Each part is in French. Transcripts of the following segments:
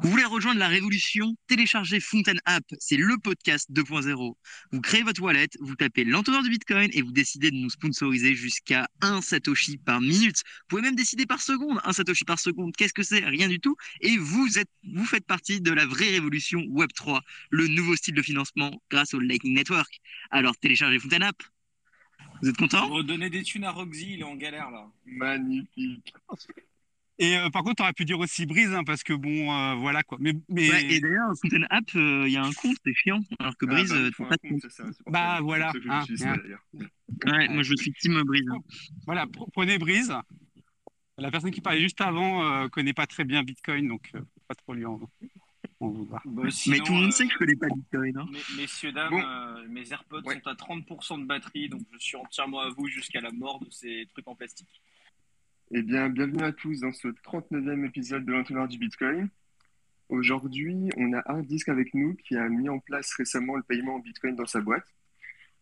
Vous voulez rejoindre la révolution? Téléchargez Fontaine App, c'est le podcast 2.0. Vous créez votre wallet, vous tapez l'entonnoir du Bitcoin et vous décidez de nous sponsoriser jusqu'à 1 Satoshi par minute. Vous pouvez même décider par seconde. 1 Satoshi par seconde, qu'est-ce que c'est? Rien du tout. Et vous, êtes, vous faites partie de la vraie révolution Web3, le nouveau style de financement grâce au Lightning Network. Alors téléchargez Fontaine App. Vous êtes content? Redonner des thunes à Roxy, il est en galère là. Magnifique. Et euh, par contre, tu aurais pu dire aussi Brise, hein, parce que bon, euh, voilà quoi. Mais, mais... Ouais, et d'ailleurs, Fontaine App, euh, il y a un compte, c'est chiant. Alors que Ah, Brise, bah, euh, t'as un pas de compte, ça, Bah, ça. voilà, que ça. Ouais, moi je suis Team Brise. Voilà, pr- prenez Brise. La personne qui parlait juste avant euh, connaît pas très bien Bitcoin, donc euh, faut pas trop lui en. Bah, Mais tout le monde euh, sait que je connais pas Bitcoin. Hein. mes- Messieurs, dames, Bon. euh, mes AirPods Ouais. sont à 30% de batterie, donc je suis entièrement à vous jusqu'à la mort de ces trucs en plastique. Eh bien, bienvenue à tous dans ce 39e épisode de l'entonnoir du Bitcoin. Aujourd'hui, on a un disque avec nous qui a mis en place récemment le paiement en Bitcoin dans sa boîte.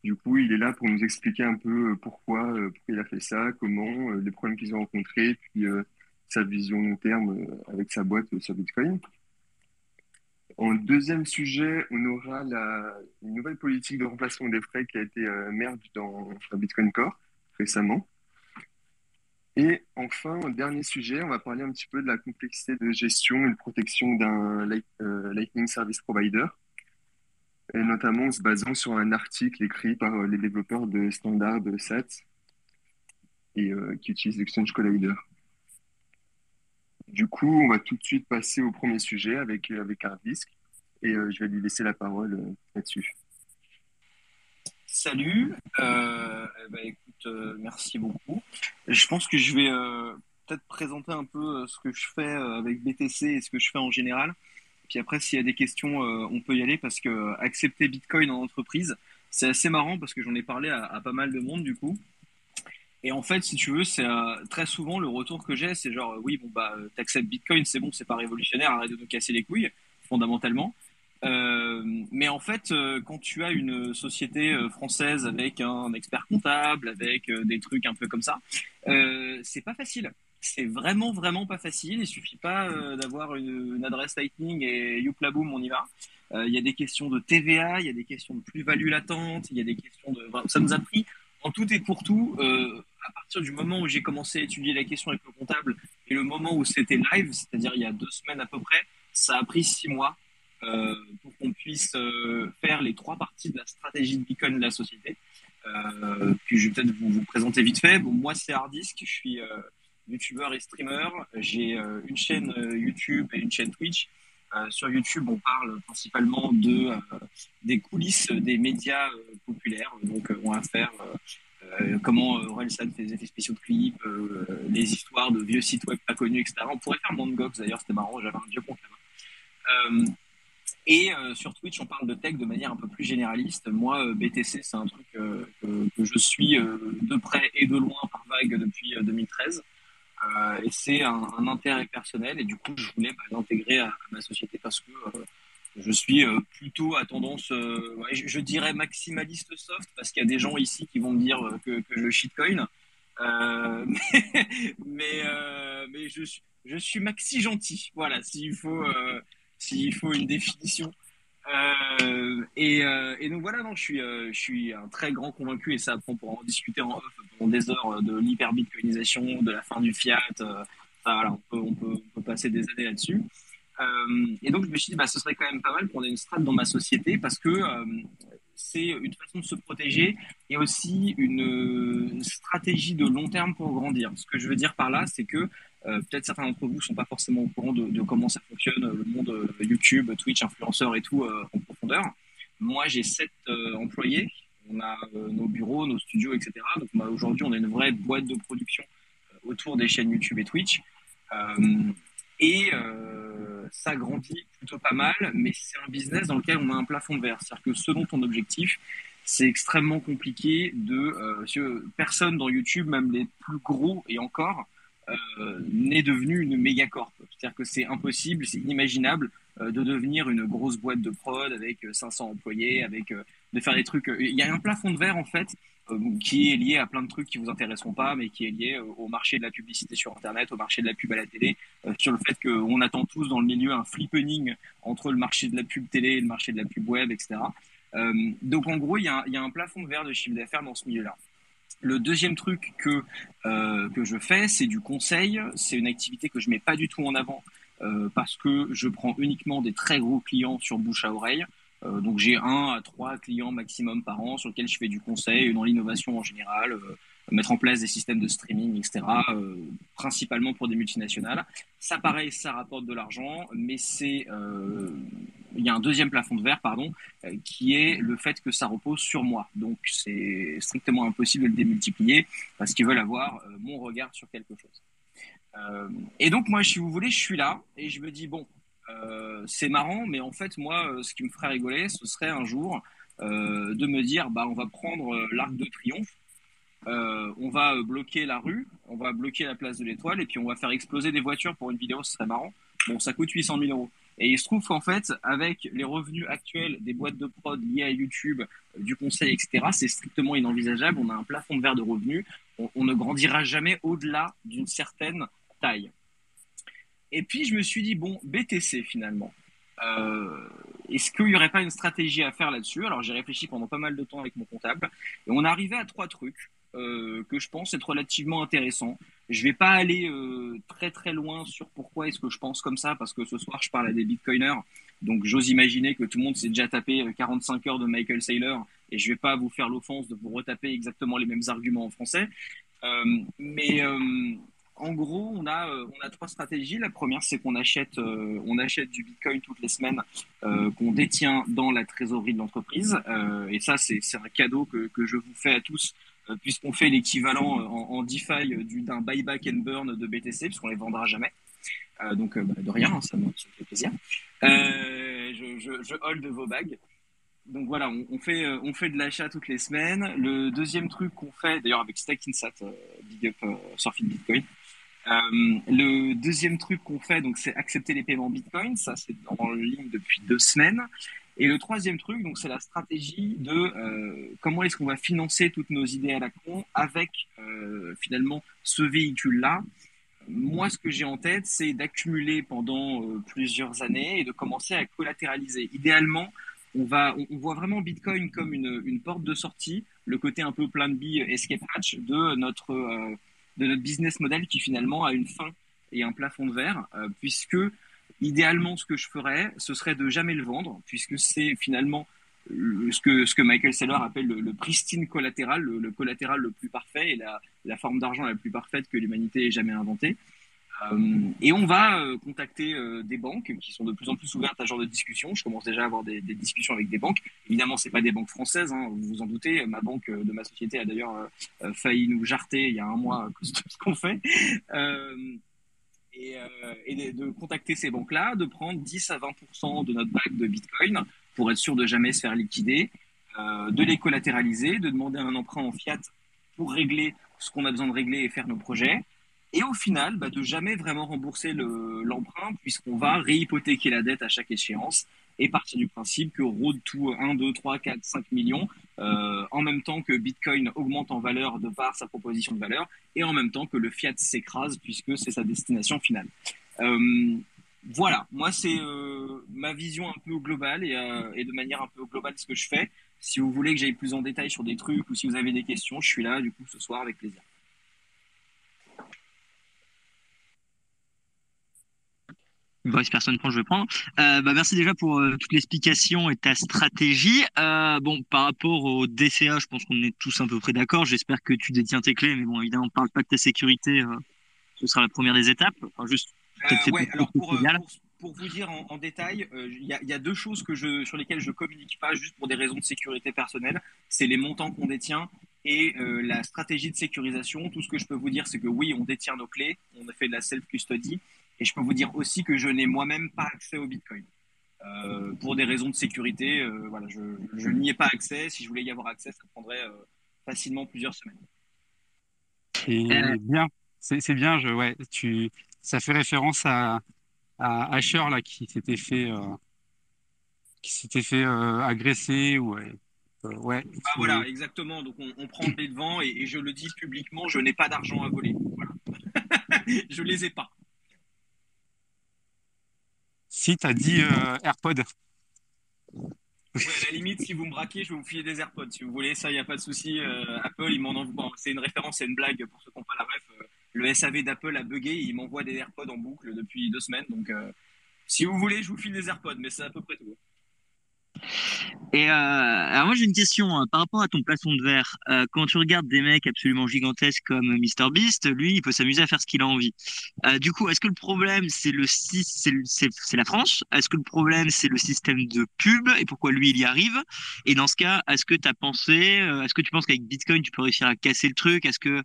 Du coup, il est là pour nous expliquer un peu euh, pourquoi, euh, pourquoi il a fait ça, comment, euh, les problèmes qu'ils ont rencontrés, puis sa vision long terme avec sa boîte sur Bitcoin. En deuxième sujet, on aura la, une nouvelle politique de remplacement des frais qui a été euh, dans, dans Bitcoin Core récemment. Et enfin, en dernier sujet, on va parler un petit peu de la complexité de gestion et de protection d'un euh, Lightning Service Provider, et notamment en se basant sur un article écrit par euh, les développeurs de Standard SAT et euh, qui utilise l'Exchange Collider. Du coup, on va tout de suite passer au premier sujet avec, avec et je vais lui laisser la parole là-dessus. Salut, eh ben, euh, merci beaucoup. Je pense que je vais euh, peut-être présenter un peu euh, ce que je fais avec BTC et ce que je fais en général. Puis après, s'il y a des questions, on peut y aller parce que accepter Bitcoin en entreprise, c'est assez marrant parce que j'en ai parlé à, à pas mal de monde du coup. Et en fait, si tu veux, c'est très souvent le retour que j'ai, c'est genre, oui, bon, bah, t'acceptes Bitcoin, c'est bon, c'est pas révolutionnaire, arrête de nous casser les couilles, fondamentalement. Euh, mais en fait, euh, quand tu as une société euh, française avec un expert comptable, avec des trucs un peu comme ça, c'est pas facile. C'est vraiment, vraiment pas facile. Il suffit pas d'avoir une, adresse Lightning et youpla boum, on y va. Il y a des questions de TVA, il y a des questions de plus-value latente, il y a des questions de. ça nous a pris en tout et pour tout, à partir du moment où j'ai commencé à étudier la question avec le comptable et le moment où c'était live, c'est-à-dire il y a deux semaines à peu près, ça a pris six mois pour qu'on puisse euh, faire les trois parties de la stratégie de Bitcoin de la société. Euh, puis je vais peut-être vous, présenter vite fait. Bon, moi c'est Hardisk, je suis euh, youtubeur et streamer. J'ai euh, une chaîne euh, YouTube et une chaîne Twitch. Euh, sur YouTube, on parle principalement de euh, des coulisses des médias euh, populaires. Donc, euh, on va faire euh, euh, comment euh, Orelsan fait des effets spéciaux de clips, euh, les histoires de vieux sites web pas connus, etc. On pourrait faire Mongox d'ailleurs, c'était marrant, j'avais un vieux compte là-bas. Et euh, sur Twitch, on parle de tech de manière un peu plus généraliste. Moi, euh, BTC, c'est un truc euh, que, je suis de près et de loin par vague depuis euh, 2013. Euh, et c'est un, intérêt personnel. Et du coup, je voulais bah, l'intégrer à, ma société parce que je suis plutôt à tendance, je, dirais maximaliste soft, parce qu'il y a des gens ici qui vont me dire que, que je shitcoin. Mais mais, mais je, je suis maxi gentil. Voilà, s'il faut, s'il faut une définition. Euh, et, euh, et donc voilà, donc je suis, euh, je suis un très grand convaincu, et ça après on pourra en discuter en off pendant des heures de l'hyperbitcoinisation, de la fin du fiat. voilà, on peut, on peut, passer des années là-dessus. Et donc je me suis dit, bah, ce serait quand même pas mal qu'on ait une strat dans ma société parce que c'est une façon de se protéger et aussi une stratégie de long terme pour grandir. Ce que je veux dire par là, c'est que euh, peut-être certains d'entre vous sont pas forcément au courant de, comment ça fonctionne, euh, le monde euh, YouTube, Twitch, influenceurs et tout en profondeur. Moi, j'ai sept employés. On a nos bureaux, nos studios, etc. Donc bah, aujourd'hui, on a une vraie boîte de production autour des chaînes YouTube et Twitch. Et ça grandit plutôt pas mal, mais c'est un business dans lequel on a un plafond de verre. C'est-à-dire que selon ton objectif, c'est extrêmement compliqué de... Euh, personne dans YouTube, même les plus gros et encore, euh, n'est devenu une méga corp. C'est-à-dire que c'est impossible, c'est inimaginable euh, de devenir une grosse boîte de prod avec euh, 500 employés, avec euh, de faire des trucs. euh, Il y a un plafond de verre en fait qui est lié à plein de trucs qui vous intéresseront pas, mais qui est lié au marché de la publicité sur Internet, au marché de la pub à la télé, sur le fait qu'on attend tous dans le milieu un flippening entre le marché de la pub télé et le marché de la pub web, etc. donc en gros, il y a un plafond de verre de chiffre d'affaires dans ce milieu-là. Le deuxième truc que, euh, que je fais, c'est du conseil. C'est une activité que je mets pas du tout en avant euh, parce que je prends uniquement des très gros clients sur bouche à oreille. Euh, donc j'ai un à trois clients maximum par an sur lesquels je fais du conseil dans l'innovation en général, mettre en place des systèmes de streaming, etc. Euh, principalement pour des multinationales. Ça pareil, ça rapporte de l'argent, mais c'est il y a un deuxième plafond de verre, pardon, qui est le fait que ça repose sur moi. Donc c'est strictement impossible de le démultiplier parce qu'ils veulent avoir mon regard sur quelque chose. et donc moi, si vous voulez, je suis là et je me dis bon, euh, c'est marrant, mais en fait, moi, euh, ce qui me ferait rigoler, ce serait un jour euh, de me dire, bah, on va prendre l'Arc de Triomphe, on va bloquer la rue, on va bloquer la place de l'Étoile, et puis on va faire exploser des voitures pour une vidéo, ce serait marrant. Bon, ça coûte 800 000 euros. Et il se trouve qu'en fait, avec les revenus actuels des boîtes de prod liées à YouTube, du conseil, etc., c'est strictement inenvisageable. On a un plafond de verre de revenus. on ne grandira jamais au-delà d'une certaine taille. Et puis, je me suis dit, bon, BTC finalement. Euh, est-ce qu'il n'y aurait pas une stratégie à faire là-dessus? Alors, j'ai réfléchi pendant pas mal de temps avec mon comptable. Et on est arrivé à trois trucs euh, que je pense être relativement intéressants. Je vais pas aller euh, très très loin sur pourquoi est-ce que je pense comme ça, parce que ce soir, je parle à des bitcoiners. Donc, j'ose imaginer que tout le monde s'est déjà tapé 45 heures de Michael Saylor. Et je vais pas vous faire l'offense de vous retaper exactement les mêmes arguments en français. mais en gros, on a, euh, on a trois stratégies. La première, c'est qu'on achète, euh, achète du Bitcoin toutes les semaines euh, qu'on détient dans la trésorerie de l'entreprise. et ça, c'est un cadeau que, que, je vous fais à tous, puisqu'on fait l'équivalent en, en, DeFi d'un buyback and burn de BTC, puisqu'on les vendra jamais. donc, bah, de rien, hein, ça, me, fait plaisir. je, je, je hold vos bagues donc voilà, on, fait, on fait de l'achat toutes les semaines. Le deuxième truc qu'on fait, d'ailleurs avec Stackinsat, Big Up Surfing Bitcoin, euh, le deuxième truc qu'on fait, c'est accepter les paiements Bitcoin. Ça, c'est en ligne depuis deux semaines. Et le troisième truc, donc, c'est la stratégie de euh, comment est-ce qu'on va financer toutes nos idées à la con avec euh, finalement ce véhicule-là. Moi, ce que j'ai en tête, c'est d'accumuler pendant plusieurs années et de commencer à collatéraliser. Idéalement, on, voit vraiment Bitcoin comme une, porte de sortie, le côté un peu plan B, escape hatch de notre de notre business model qui finalement a une fin et un plafond de verre, euh, puisque idéalement, ce que je ferais, ce serait de jamais le vendre, puisque c'est finalement ce que, ce que Michael Saylor appelle le, pristine collatéral, le, collatéral le plus parfait et la, la forme d'argent la plus parfaite que l'humanité ait jamais inventée. Euh, et on va euh, contacter euh, des banques qui sont de plus en plus ouvertes à ce genre de discussion. Je commence déjà à avoir des, des discussions avec des banques. Évidemment, c'est pas des banques françaises, hein, vous vous en doutez. Ma banque de ma société a d'ailleurs failli nous jarter il y a un mois à cause de ce qu'on fait. Et, et de, contacter ces banques-là, de prendre 10 à 20% de notre bac de Bitcoin pour être sûr de jamais se faire liquider, de les collatéraliser, de demander un emprunt en fiat pour régler ce qu'on a besoin de régler et faire nos projets. Et au final bah, de jamais vraiment rembourser l'emprunt puisqu'on va réhypothéquer la dette à chaque échéance et partir du principe que road to 1, 2, 3, 4, 5 millions euh, en même temps que Bitcoin augmente en valeur de par sa proposition de valeur et en même temps que le fiat s'écrase puisque c'est sa destination finale. Euh, voilà, moi c'est euh, ma vision un peu globale et, et, de manière un peu globale ce que je fais. Si vous voulez que j'aille plus en détail sur des trucs ou si vous avez des questions, je suis là du coup ce soir avec plaisir. Bref, personne prend, je vais prendre. Euh, bah, merci déjà pour euh, toute l'explication et ta stratégie. Euh, bon, par rapport au DCA, je pense qu'on est tous à peu près d'accord. J'espère que tu détiens tes clés, mais bon, évidemment, on ne parle pas de ta sécurité. Euh, ce sera la première des étapes. Enfin, juste. Euh, ouais, alors pour, pour, pour, vous dire en, en détail, il y, y, a deux choses que je, sur lesquelles je communique pas, juste pour des raisons de sécurité personnelle. C'est les montants qu'on détient et la stratégie de sécurisation. Tout ce que je peux vous dire, c'est que oui, on détient nos clés, on a fait de la self-custody et je peux vous dire aussi que je n'ai moi-même pas accès au Bitcoin. Euh, pour des raisons de sécurité, euh, voilà, je, je n'y ai pas accès. Si je voulais y avoir accès, ça prendrait euh, facilement plusieurs semaines. C'est bien, c'est bien. Je, ouais, tu, ça fait référence à, à Asher là qui s'était fait, qui s'était fait agresser ou ouais. Bah, voilà, exactement. Donc on, prend les devants et, et, je le dis publiquement, je n'ai pas d'argent à voler. Voilà. je les ai pas. Si, tu as dit AirPod. à la limite, si vous me braquez, je vais vous filer des AirPods. Si vous voulez, ça, il n'y a pas de souci. Apple, il m'en c'est une référence, c'est une blague pour ceux qui n'ont pas la ref le SAV d'Apple a bugué, il m'envoie des AirPods en boucle depuis deux semaines. Donc, euh, si vous voulez, je vous file des AirPods, mais c'est à peu près tout. Et euh, alors moi j'ai une question hein, par rapport à ton plafond de verre. Euh, quand tu regardes des mecs absolument gigantesques comme MrBeast, lui il peut s'amuser à faire ce qu'il a envie. du coup, est-ce que le problème c'est le c'est la France? Est-ce que le problème c'est le système de pub et pourquoi lui il y arrive? Et dans ce cas, est-ce que tu as pensé, est-ce que tu penses qu'avec Bitcoin tu peux réussir à casser le truc? Est-ce que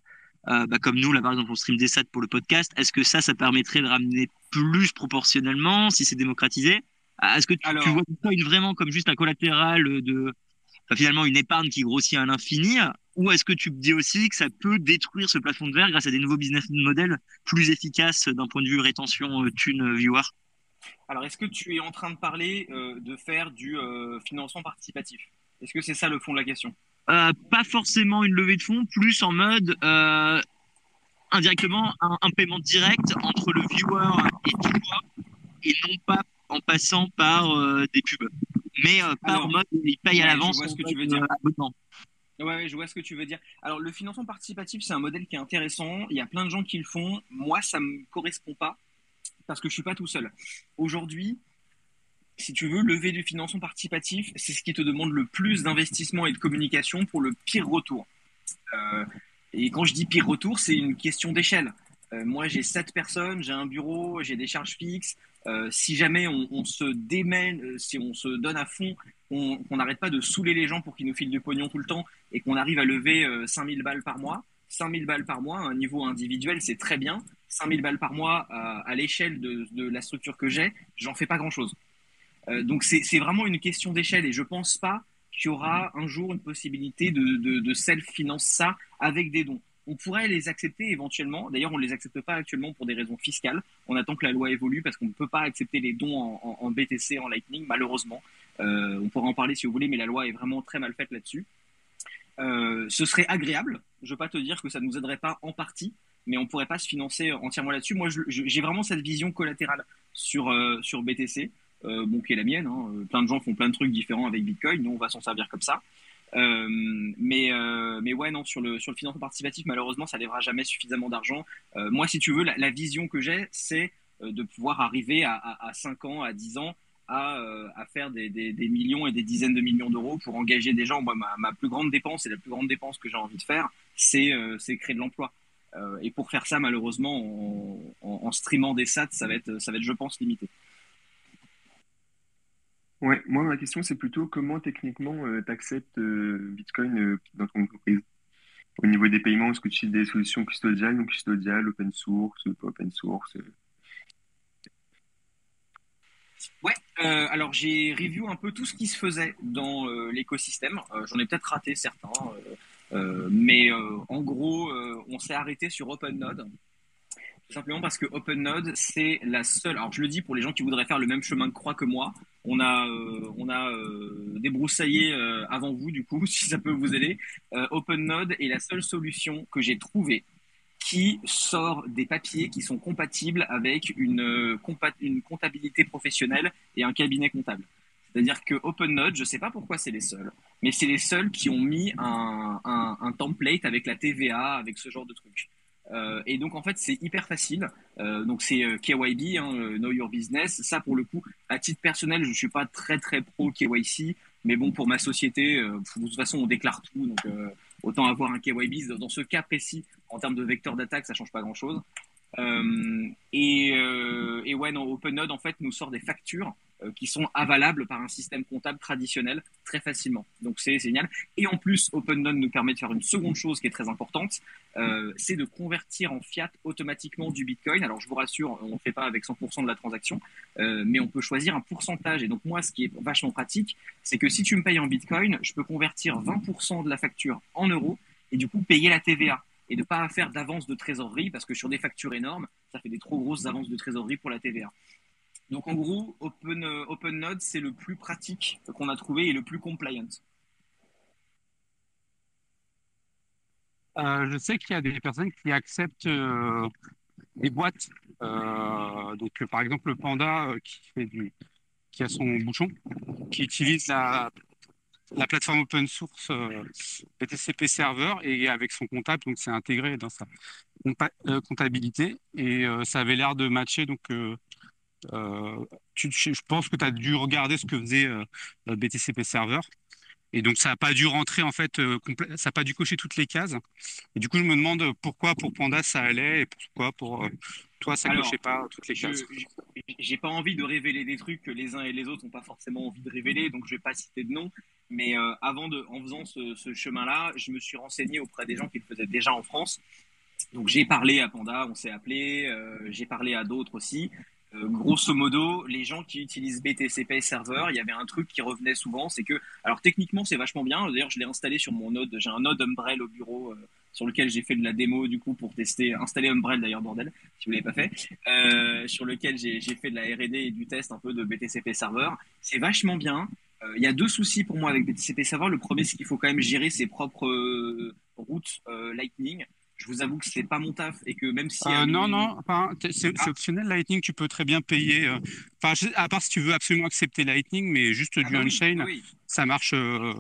euh, bah, comme nous, là par exemple, on stream des sats pour le podcast, est-ce que ça, ça permettrait de ramener plus proportionnellement si c'est démocratisé? Est-ce que tu, vois vois Bitcoin vraiment comme juste un collatéral de finalement une épargne qui grossit à l'infini ou est-ce que tu dis aussi que ça peut détruire ce plafond de verre grâce à des nouveaux business models plus efficaces d'un point de vue rétention euh, thune euh, viewer? Alors, est-ce que tu es en train de parler de faire du financement participatif? Est-ce que c'est ça le fond de la question? Euh, pas forcément une levée de fonds, plus en mode euh, indirectement un, paiement direct entre le viewer et toi, et non pas en passant par euh, des pubs. Mais pas en mode il paye à l'avance. Je vois ce que tu veux dire. Ouais, je vois ce que tu veux dire. Alors, le financement participatif, c'est un modèle qui est intéressant. Il y a plein de gens qui le font. Moi, ça me correspond pas parce que je suis pas tout seul. Aujourd'hui, si tu veux, lever du financement participatif, c'est ce qui te demande le plus d'investissement et de communication pour le pire retour. Euh, et quand je dis pire retour, c'est une question d'échelle. Euh, moi, j'ai sept personnes, j'ai un bureau, j'ai des charges fixes. Euh, si jamais on, se démène, si on se donne à fond, qu'on n'arrête pas de saouler les gens pour qu'ils nous filent du pognon tout le temps et qu'on arrive à lever 5000 balles par mois, 5000 balles par mois, à un niveau individuel, c'est très bien. 5000 balles par mois à, l'échelle de, de, la structure que j'ai, j'en fais pas grand-chose. Euh, donc c'est vraiment une question d'échelle et je pense pas qu'il y aura un jour une possibilité de, de, self-finance ça avec des dons. On pourrait les accepter éventuellement. D'ailleurs, on ne les accepte pas actuellement pour des raisons fiscales. On attend que la loi évolue parce qu'on ne peut pas accepter les dons en, BTC, en Lightning, malheureusement. Euh, on pourra en parler si vous voulez, mais la loi est vraiment très mal faite là-dessus. Euh, ce serait agréable. Je ne veux pas te dire que ça ne nous aiderait pas en partie, mais on ne pourrait pas se financer entièrement là-dessus. Moi, j'ai vraiment cette vision collatérale sur, sur BTC. Euh, bon, qui est la mienne. Hein. Euh, plein de gens font plein de trucs différents avec Bitcoin. Nous, on va s'en servir comme ça. Euh, mais, mais ouais, non, sur le, sur le financement participatif, malheureusement, ça lèvera jamais suffisamment d'argent. moi, si tu veux, la, vision que j'ai, c'est de pouvoir arriver à, à, 5 ans, à 10 ans, à, à faire des, des, des, millions et des dizaines de millions d'euros pour engager des gens. Moi, ma, ma, plus grande dépense et la plus grande dépense que j'ai envie de faire, c'est créer de l'emploi. et pour faire ça, malheureusement, en, en, streamant des sats, ça va être, ça va être, je pense, limité. Ouais, moi, ma question, c'est plutôt comment techniquement euh, tu acceptes euh, Bitcoin euh, dans ton entreprise? Au niveau des paiements, est-ce que tu utilises des solutions custodiales, non custodiales, open source, pas open source? Ouais, alors j'ai review un peu tout ce qui se faisait dans l'écosystème. j'en ai peut-être raté certains, mais en gros, on s'est arrêté sur OpenNode simplement parce que OpenNode, c'est la seule. Alors, je le dis pour les gens qui voudraient faire le même chemin de croix que moi. On a, euh, on a euh, débroussaillé euh, avant vous, du coup, si ça peut vous aider. OpenNode est la seule solution que j'ai trouvée qui sort des papiers qui sont compatibles avec une, comptabilité professionnelle et un cabinet comptable. C'est-à-dire que OpenNode, je ne sais pas pourquoi c'est les seuls, mais c'est les seuls qui ont mis un, un, un template avec la TVA, avec ce genre de trucs. Euh, et donc en fait c'est hyper facile. Euh, donc c'est euh, KYB, hein, Know Your Business. Ça pour le coup, à titre personnel, je suis pas très très pro KYC, mais bon pour ma société, de toute façon on déclare tout, donc autant avoir un KYB. Dans ce cas précis, en termes de vecteur d'attaque, ça change pas grand chose. Et, et ouais, non, OpenNode en fait nous sort des factures euh, qui sont avalables par un système comptable traditionnel très facilement. Donc c'est génial. Et en plus, OpenNode nous permet de faire une seconde chose qui est très importante, euh, c'est de convertir en fiat automatiquement du Bitcoin. Alors je vous rassure, on ne fait pas avec 100% de la transaction, euh, mais on peut choisir un pourcentage. Et donc moi, ce qui est vachement pratique, c'est que si tu me payes en Bitcoin, je peux convertir 20% de la facture en euros et du coup payer la TVA et ne pas faire d'avance de trésorerie parce que sur des factures énormes, ça fait des trop grosses avances de trésorerie pour la TVA. Donc en gros, Open, euh, OpenNode, c'est le plus pratique qu'on a trouvé et le plus compliant. Euh, je sais qu'il y a des personnes qui acceptent euh, des boîtes. Donc par exemple, le Panda qui a son bouchon, qui utilise la la plateforme open source euh, BTCP Server et avec son comptable, donc c'est intégré dans sa euh, comptabilité et euh, ça avait l'air de matcher. Donc, euh, tu- je pense que tu as dû regarder ce que faisait BTCP Server. Et donc, ça n'a pas dû rentrer, en fait, ça n'a pas dû cocher toutes les cases. Et du coup, je me demande pourquoi pour Panda ça allait et pourquoi pour toi ça Alors, cochait pas toutes les cases. j'ai pas envie de révéler des trucs que les uns et les autres n'ont pas forcément envie de révéler, donc je vais pas citer de nom. Mais euh, avant de, en faisant ce, chemin-là, je me suis renseigné auprès des gens qui le faisaient déjà en France. Donc j'ai parlé à Panda, on s'est appelé, euh, j'ai parlé à d'autres aussi. Euh, grosso modo, les gens qui utilisent BTCP Server, il y avait un truc qui revenait souvent, c'est que, alors techniquement c'est vachement bien. D'ailleurs, je l'ai installé sur mon node. J'ai un node Umbrel au bureau sur lequel j'ai fait de la démo du coup pour tester, installer Umbrel d'ailleurs bordel, si vous l'avez pas fait, sur lequel j'ai fait de la R&D et du test un peu de BTCP Server. C'est vachement bien. Euh, Il y a deux soucis pour moi avec BTCP Server. Le premier, c'est qu'il faut quand même gérer ses propres euh, routes euh, Lightning. Je vous avoue que c'est pas mon taf et que même si Euh, non, non, c'est Ah. c'est optionnel Lightning, tu peux très bien payer. euh, je- à part si tu veux absolument accepter Lightning, mais juste Ah du bah on-chain, oui. ça marche euh,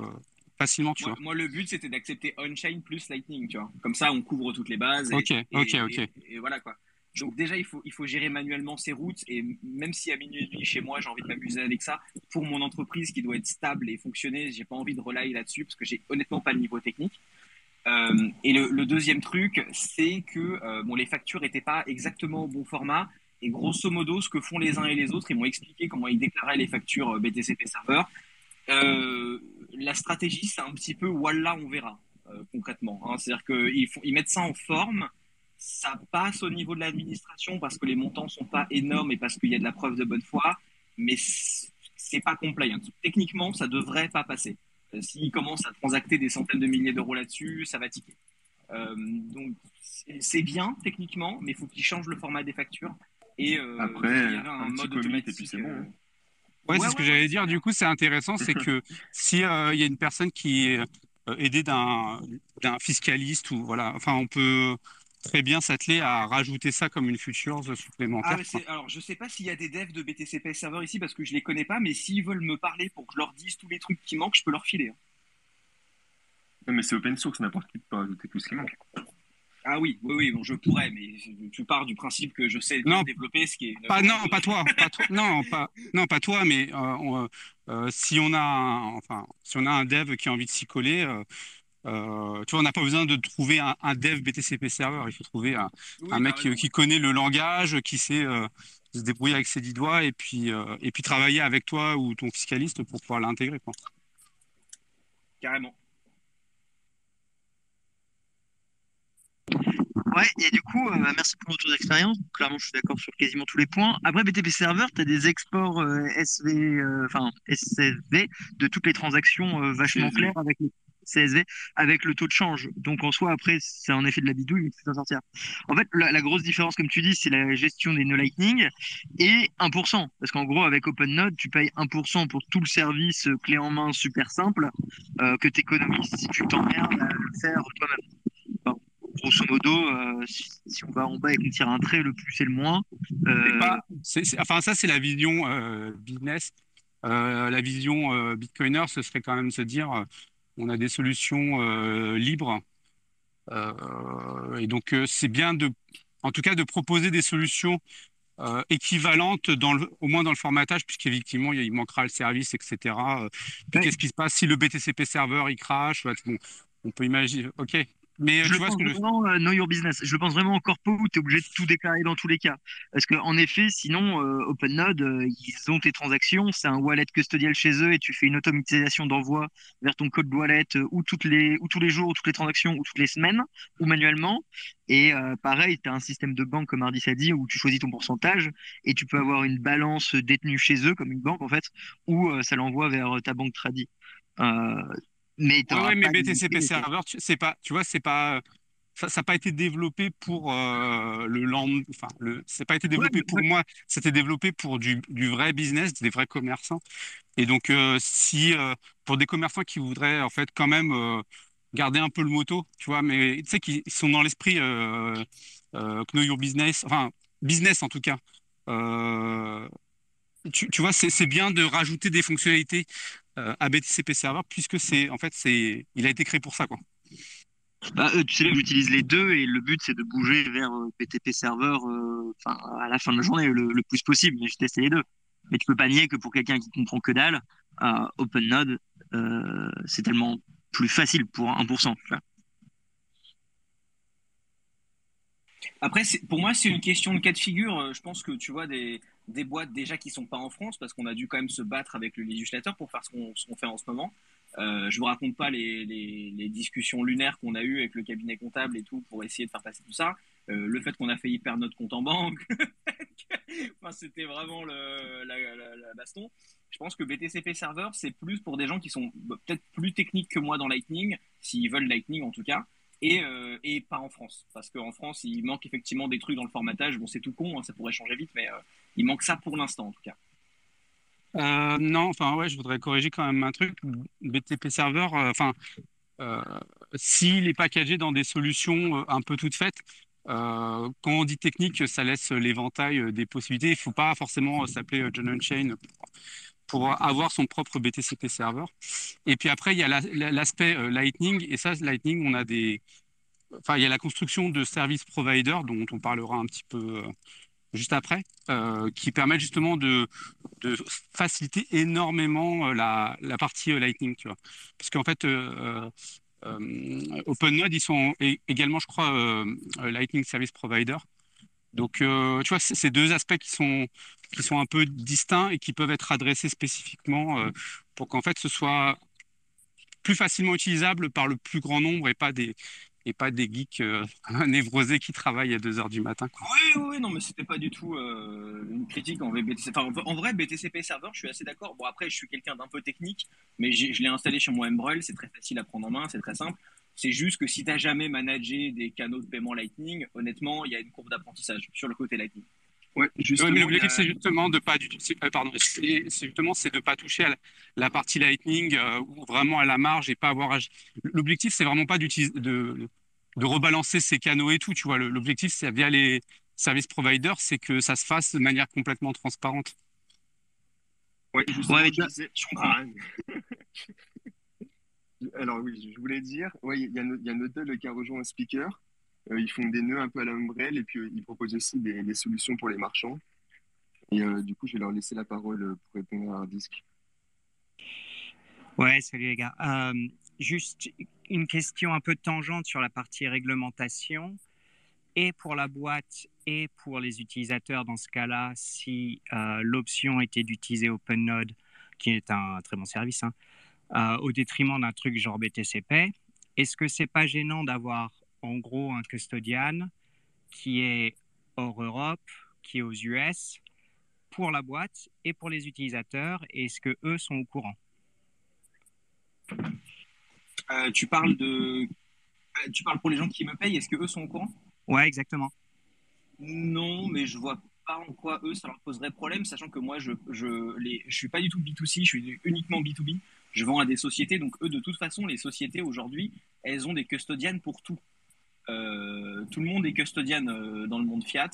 facilement, tu Moi, vois. moi, le but c'était d'accepter on-chain plus Lightning, tu vois. Comme ça, on couvre toutes les bases. Et, Ok, et- ok, et- ok. Et, voilà quoi. Donc déjà, il faut, il faut gérer manuellement ses routes et même si à minuit et demi chez moi, j'ai envie de m'amuser avec ça, pour mon entreprise qui doit être stable et fonctionner, j'ai pas envie de relay là-dessus parce que j'ai honnêtement pas le niveau technique. Euh, et le, deuxième truc, c'est que euh, bon, les factures étaient pas exactement au bon format. Et grosso modo, ce que font les uns et les autres, ils m'ont expliqué comment ils déclaraient les factures euh, BTCP Server. Euh, la stratégie, c'est un petit peu voilà, on verra concrètement. Hein. C'est-à-dire qu'ils ils mettent ça en forme. Ça passe au niveau de l'administration parce que les montants sont pas énormes et parce qu'il y a de la preuve de bonne foi, mais c'est pas compliant. Techniquement, ça devrait pas passer. Euh, S'ils commencent à transacter des centaines de milliers d'euros là-dessus, ça va tiquer. Euh, donc c'est- bien techniquement, mais il faut qu'ils changent le format des factures. Et euh, Après, il y avait un un mode automatique. puis c'est bon, euh, hein. Ouais, Ouais, c'est ce que ouais, j'allais dire. Du coup, c'est intéressant, c'est que si euh, il y a une personne qui est aidée d'un d'un fiscaliste ou voilà, enfin, on peut très bien s'atteler à rajouter ça comme une feature Ah, supplémentaire. alors, je sais pas s'il y a des devs de BTCP serveur ici parce que je les connais pas, mais s'ils veulent me parler pour que je leur dise tous les trucs qui manquent, je peux leur filer. hein. Non, mais c'est open source, n'importe qui peut rajouter tout ce qui manque. Ah oui, oui, oui, bon, je pourrais, mais tu pars du principe que je sais Non. développer ce qui est. Pas, non, pas toi, pas toi, non, pas, non, pas toi, mais euh, on, euh, si on a, un, enfin, si on a un dev qui a envie de s'y coller, euh, euh, tu vois, on n'a pas besoin de trouver un, un dev BTCP serveur. Il faut trouver un, Oui, un t'as mec qui, connaît le langage, qui sait euh, se débrouiller avec ses dix doigts, et puis, euh, et puis travailler avec toi ou ton fiscaliste pour pouvoir l'intégrer. Carrément. Ouais, et du coup, euh, bah, merci pour le retour d'expérience. Clairement, je suis d'accord sur quasiment tous les points. Après BTP Server, tu as des exports euh, SV, euh, enfin SSV de toutes les transactions euh, vachement claires avec le CSV, avec le taux de change. Donc en soi, après, c'est en effet de la bidouille, mais tu peux t'en sortir. En fait, la, grosse différence, comme tu dis, c'est la gestion des nœuds Lightning et 1%. Parce qu'en gros, avec OpenNode, tu payes 1% pour tout le service clé en main super simple euh, que tu économises si tu t'emmerdes à le faire toi-même grosso modo, euh, si, on va en bas et qu'on tire un trait, le plus et le moins. euh, enfin, ça, c'est la vision business. La vision Bitcoiner, ce serait quand même se dire, on a des solutions euh, libres. Euh, et donc, euh, c'est bien de, en tout cas, de proposer des solutions euh, équivalentes dans le, au moins dans le formatage, puisqu'effectivement, il manquera le service, etc. Puis. Qu'est-ce qui se passe si le BTCP serveur il bon, on peut imaginer. Ok. Mais je le pense que vraiment euh, know your business. Je le pense vraiment en corpo où tu es obligé de tout déclarer dans tous les cas. Parce qu'en effet, sinon, euh, OpenNode, euh, ils ont tes transactions, c'est un wallet custodial chez eux et tu fais une automatisation d'envoi vers ton code wallet euh, ou, toutes les, ou tous les jours, ou toutes les transactions, ou toutes les semaines, ou manuellement. Et pareil, tu as un système de banque, comme Ardis a dit, où tu choisis ton pourcentage et tu peux avoir une balance détenue chez eux, comme une banque en fait, ou euh, ça l'envoie vers ta banque tradie. Euh, mais Ouais, ouais, mais de BTCP quoi. serveur, tu- c'est pas, tu vois, c'est pas, ça, n'a pas été développé pour euh, le land, enfin, le, c'est pas été développé mais- pour moi, c'était développé pour du, du vrai business, des vrais commerçants. Et donc, euh, si euh, pour des commerçants qui voudraient en fait quand même garder un peu le moto, tu vois, mais tu sais qu'ils sont dans l'esprit Know Your Business, enfin, business en tout cas. Tu, tu, vois, c'est bien de rajouter des fonctionnalités euh, à BTCP Server puisque c'est, en fait, c'est, il a été créé pour ça, quoi. Bah, tu sais, j'utilise les deux et le but c'est de bouger vers BTP Server enfin à la fin de la journée le, le plus possible. Mais je testé les deux. Mais tu peux pas nier que pour quelqu'un qui comprend que dalle, OpenNode, c'est tellement plus facile pour 1%. Après, pour moi, c'est une question de cas de figure. Euh, je pense que tu vois des, des boîtes déjà qui sont pas en France parce qu'on a dû quand même se battre avec le législateur pour faire ce qu'on fait en ce moment. Euh, je vous raconte pas les, discussions lunaires qu'on a eues avec le cabinet comptable et tout pour essayer de faire passer tout ça. Euh, le fait qu'on a failli perdre notre compte en banque, c'était vraiment le, la, baston. Je pense que BTCP Server, c'est plus pour des gens qui sont peut-être plus techniques que moi dans Lightning, s'ils veulent Lightning en tout cas, et, euh, et pas en France. Parce qu'en France, il manque effectivement des trucs dans le formatage. Bon, c'est tout con, hein, ça pourrait changer vite, mais euh, il manque ça pour l'instant en tout cas. Euh, non, enfin ouais, je voudrais corriger quand même un truc. BTP Server, enfin, s'il est packagé dans des solutions un peu toutes faites, quand on dit technique, ça laisse l'éventail des possibilités. Il ne faut pas forcément s'appeler John Unchain pour, pour, avoir son propre BTCP server. Et puis après, il y a l'aspect Lightning. Et ça, Lightning, on a des, enfin, il y a la construction de service provider dont on parlera un petit peu juste après, euh, qui permet justement de, de faciliter énormément euh, la, la partie euh, Lightning, tu vois. Parce qu'en fait, euh, euh, OpenNode, ils sont également, je crois, Lightning Service Provider. Donc, tu vois, c'est deux aspects qui sont, qui sont un peu distincts et qui peuvent être adressés spécifiquement pour qu'en fait, ce soit plus facilement utilisable par le plus grand nombre et pas des, et pas des geeks euh, névrosés qui travaillent à 2 heures du matin. Oui, oui, non, mais c'était pas du tout euh, une critique en BTC. En vrai, BTCP Server, je suis assez d'accord. Bon, après, je suis quelqu'un d'un peu technique, mais je l'ai installé sur mon Embrel, c'est très facile à prendre en main, c'est très simple. C'est juste que si tu n'as jamais managé des canaux de paiement Lightning, honnêtement, il y a une courbe d'apprentissage sur le côté Lightning. Ouais, justement, mais l'objectif, c'est justement de pas euh, pardon, c'est justement c'est de pas toucher à la, partie Lightning euh, vraiment à la marge et pas avoir. L'objectif, c'est vraiment pas d'utiliser de, de rebalancer ces canaux et tout. Tu vois, l'objectif, c'est via les services providers, c'est que ça se fasse de manière complètement transparente. Ouais, ouais mais tu je ah. Alors oui, je voulais dire, ouais, il y a, a Nodel qui a rejoint un speaker. Euh, ils font des nœuds un peu à l'ombrelle et puis euh, ils proposent aussi des, solutions pour les marchands. Et euh, du coup, je vais leur laisser la parole pour répondre à un disque. Ouais, salut les gars. Juste une question un peu tangente sur la partie réglementation. Et pour la boîte et pour les utilisateurs, dans ce cas-là, si l'option était d'utiliser OpenNode, qui est un très bon service, hein, au détriment d'un truc genre BTCP, est-ce que c'est pas gênant d'avoir en gros un custodian qui est hors Europe, qui est aux US, pour la boîte et pour les utilisateurs Est-ce que eux sont au courant? Euh, Tu parles de, euh, tu parles pour les gens qui me payent. Est-ce que eux sont au courant? Ouais, exactement. Non, mais je vois pas en quoi eux ça leur poserait problème, sachant que moi je je les, je suis pas du tout B2C, je suis uniquement B2B. Je vends à des sociétés, donc eux de toute façon les sociétés aujourd'hui elles ont des custodiennes pour tout. Euh, tout le monde est custodian euh, dans le monde Fiat.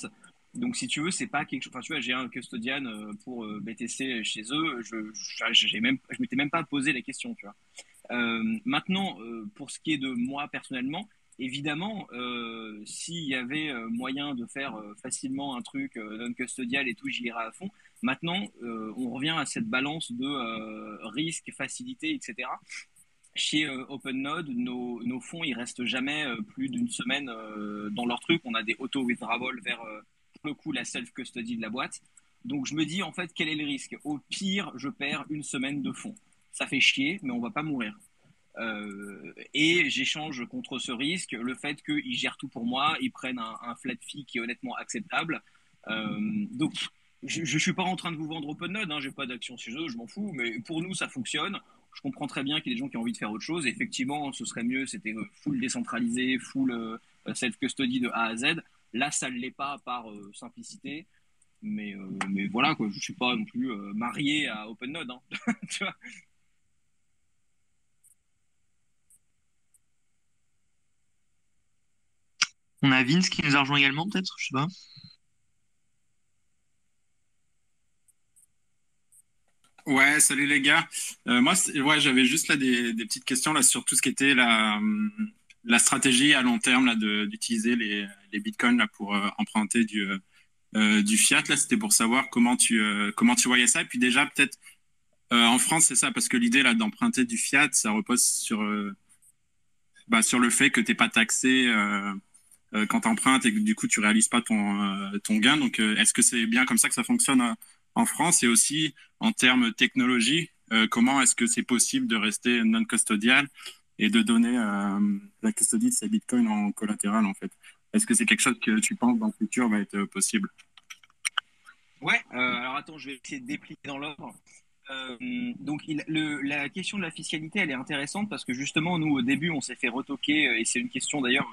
Donc, si tu veux, c'est pas quelque chose. Enfin, tu vois, j'ai un custodian euh, pour BTC chez eux. Je, je m'étais même pas posé la question, tu vois. Maintenant, pour ce qui est de moi personnellement, évidemment, s'il y avait moyen de faire facilement un truc non custodial et tout, j'y irais à fond. Maintenant, on revient à cette balance de risque, facilité, etc chez euh, OpenNode, nos, nos, fonds, ils restent jamais euh, plus d'une semaine euh, dans leur truc. On a des auto-withdrawals vers, pour le coup, la self-custody de la boîte. Donc, je me dis, en fait, quel est le risque? Au pire, je perds une semaine de fonds. Ça fait chier, mais on va pas mourir. et j'échange contre ce risque le fait qu'ils gèrent tout pour moi, ils prennent un, flat fee qui est honnêtement acceptable. donc, je, ne suis pas en train de vous vendre OpenNode, hein, j'ai pas d'action chez eux, je m'en fous, mais pour nous, ça fonctionne je comprends très bien qu'il y ait des gens qui ont envie de faire autre chose. Effectivement, ce serait mieux, c'était euh, full décentralisé, full euh, self-custody de A à Z. Là, ça ne l'est pas par euh, simplicité. Mais, mais voilà, quoi, je ne suis pas non plus marié à OpenNode. Hein. On a Vince qui nous a rejoint également, peut-être, je sais pas. Ouais, salut les gars. Euh, moi, ouais, j'avais juste là des, des, petites questions là sur tout ce qui était la, la stratégie à long terme là d'utiliser les, les bitcoins là pour euh, emprunter du euh, du fiat. Là, c'était pour savoir comment tu euh, comment tu voyais ça. Et puis déjà peut-être en France, c'est ça parce que l'idée là d'emprunter du fiat, ça repose sur bah, sur le fait que t'es pas taxé quand tu empruntes et que du coup tu réalises pas ton ton gain. Donc, est-ce que c'est bien comme ça que ça fonctionne? En France et aussi en termes technologie, euh, comment est-ce que c'est possible de rester non custodial et de donner euh, la custodie de ces bitcoins en collatéral en fait? Est-ce que c'est quelque chose que tu penses dans le futur va être possible? Ouais, euh, alors attends, je vais essayer de déplier dans l'ordre. donc la question de la fiscalité, elle est intéressante parce que justement, nous, au début, on s'est fait retoquer, et c'est une question d'ailleurs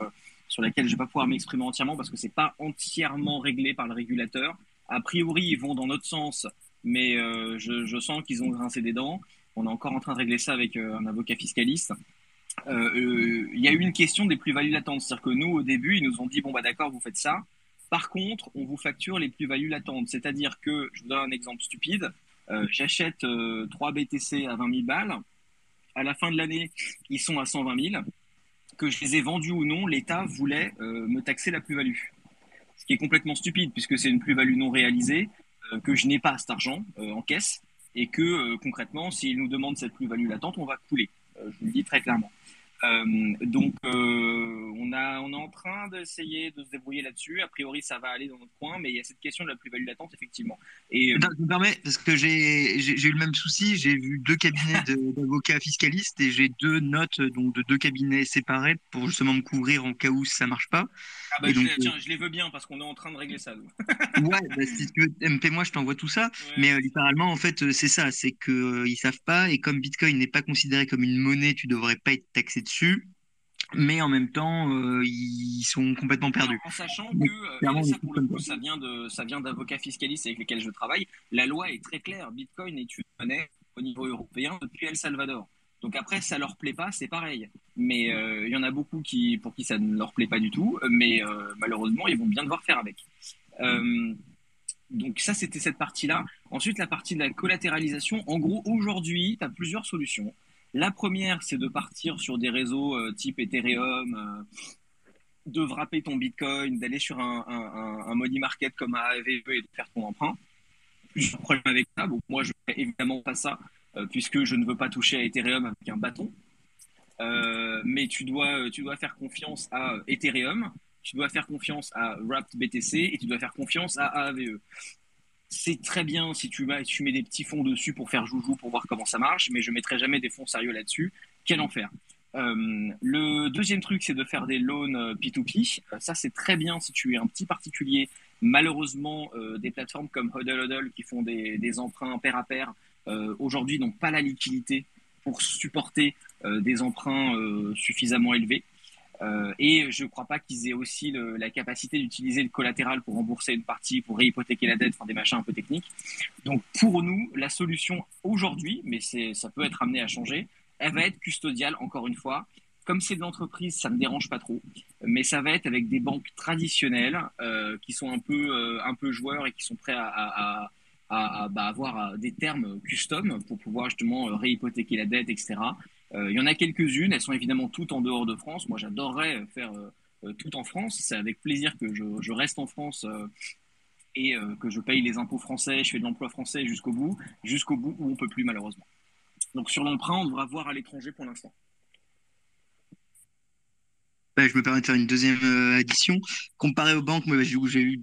sur laquelle je ne vais pas pouvoir m'exprimer entièrement parce que c'est pas entièrement réglé par le régulateur. A priori, ils vont dans notre sens, mais euh, je, sens qu'ils ont grincé des dents. On est encore en train de régler ça avec euh, un avocat fiscaliste. Euh, il y a eu une question des plus-values latentes. C'est-à-dire que nous, au début, ils nous ont dit, bon, bah d'accord, vous faites ça. Par contre, on vous facture les plus-values latentes. C'est-à-dire que, je vous donne un exemple stupide, j'achète 3 BTC à 20 000 balles. À la fin de l'année, ils sont à 120 000. Que je les ai vendus ou non, l'État voulait me taxer la plus-value ce qui est complètement stupide puisque c'est une plus-value non réalisée, euh, que je n'ai pas cet argent euh, en caisse et que euh, concrètement, s'ils nous demandent cette plus-value latente, on va couler. je vous le dis très clairement. donc, on, a, on est en train d'essayer de se débrouiller là-dessus. A priori, ça va aller dans notre coin, mais il y a cette question de la plus-value latente, effectivement. Et, je me permets, parce que j'ai eu le même souci. J'ai vu deux cabinets d'avocats fiscalistes et j'ai deux notes donc, de deux cabinets séparés pour justement me couvrir en cas où ça marche pas. Ah bah, je, tiens, je les veux bien parce qu'on est en train de régler ça. ouais, bah, si tu veux, MP moi, je t'envoie tout ça. Ouais. Mais euh, littéralement, en fait, c'est ça, c'est que euh, ils savent pas et comme Bitcoin n'est pas considéré comme une monnaie, tu devrais pas être taxé dessus. Mais en même temps, euh, ils sont complètement perdus. En sachant que euh, ça, pour le coup, ça vient de, ça vient d'avocats fiscalistes avec lesquels je travaille. La loi est très claire. Bitcoin est une monnaie au niveau européen depuis El Salvador. Donc après, ça leur plaît pas, c'est pareil. Mais il euh, y en a beaucoup qui, pour qui ça ne leur plaît pas du tout, mais euh, malheureusement, ils vont bien devoir faire avec. Euh, donc ça, c'était cette partie-là. Ensuite, la partie de la collatéralisation. En gros, aujourd'hui, tu as plusieurs solutions. La première, c'est de partir sur des réseaux type Ethereum, de wrapper ton Bitcoin, d'aller sur un, un, un, money market comme AAVE et de faire ton emprunt. Plusieurs problèmes avec ça. Donc moi, je fais évidemment pas ça puisque je ne veux pas toucher à Ethereum avec un bâton. Euh, mais tu dois, tu dois faire confiance à Ethereum, tu dois faire confiance à Wrapped BTC et tu dois faire confiance à AAVE. C'est très bien si tu, tu mets des petits fonds dessus pour faire joujou, pour voir comment ça marche, mais je ne mettrai jamais des fonds sérieux là-dessus. Quel enfer. Euh, le deuxième truc, c'est de faire des loans P2P. ça, c'est très bien si tu es un petit particulier. Malheureusement, euh, des plateformes comme Hodl Hodl qui font des, des emprunts pair à pair euh, aujourd'hui n'ont pas la liquidité pour supporter euh, des emprunts euh, suffisamment élevés. et je ne crois pas qu'ils aient aussi la capacité d'utiliser le collatéral pour rembourser une partie, pour réhypothéquer la dette, enfin des machins un peu techniques. Donc pour nous, la solution aujourd'hui, mais ça peut être amené à changer, elle va être custodiale, encore une fois. Comme c'est de l'entreprise, ça ne me dérange pas trop, mais ça va être avec des banques traditionnelles euh, qui sont un peu, euh, un peu joueurs et qui sont prêts à, bah, avoir des termes custom pour pouvoir justement euh, réhypothéquer la dette, etc. Euh, il y en a quelques-unes, elles sont évidemment toutes en dehors de France. Moi, j'adorerais faire euh, tout en France. C'est avec plaisir que je, reste en France et que je paye les impôts français, je fais de l'emploi français jusqu'au bout, jusqu'au bout où on peut plus malheureusement. Donc sur l'emprunt, on devra voir à l'étranger pour l'instant. Bah, je me permets de faire une deuxième euh, addition. Comparé aux banques, moi, j'ai eu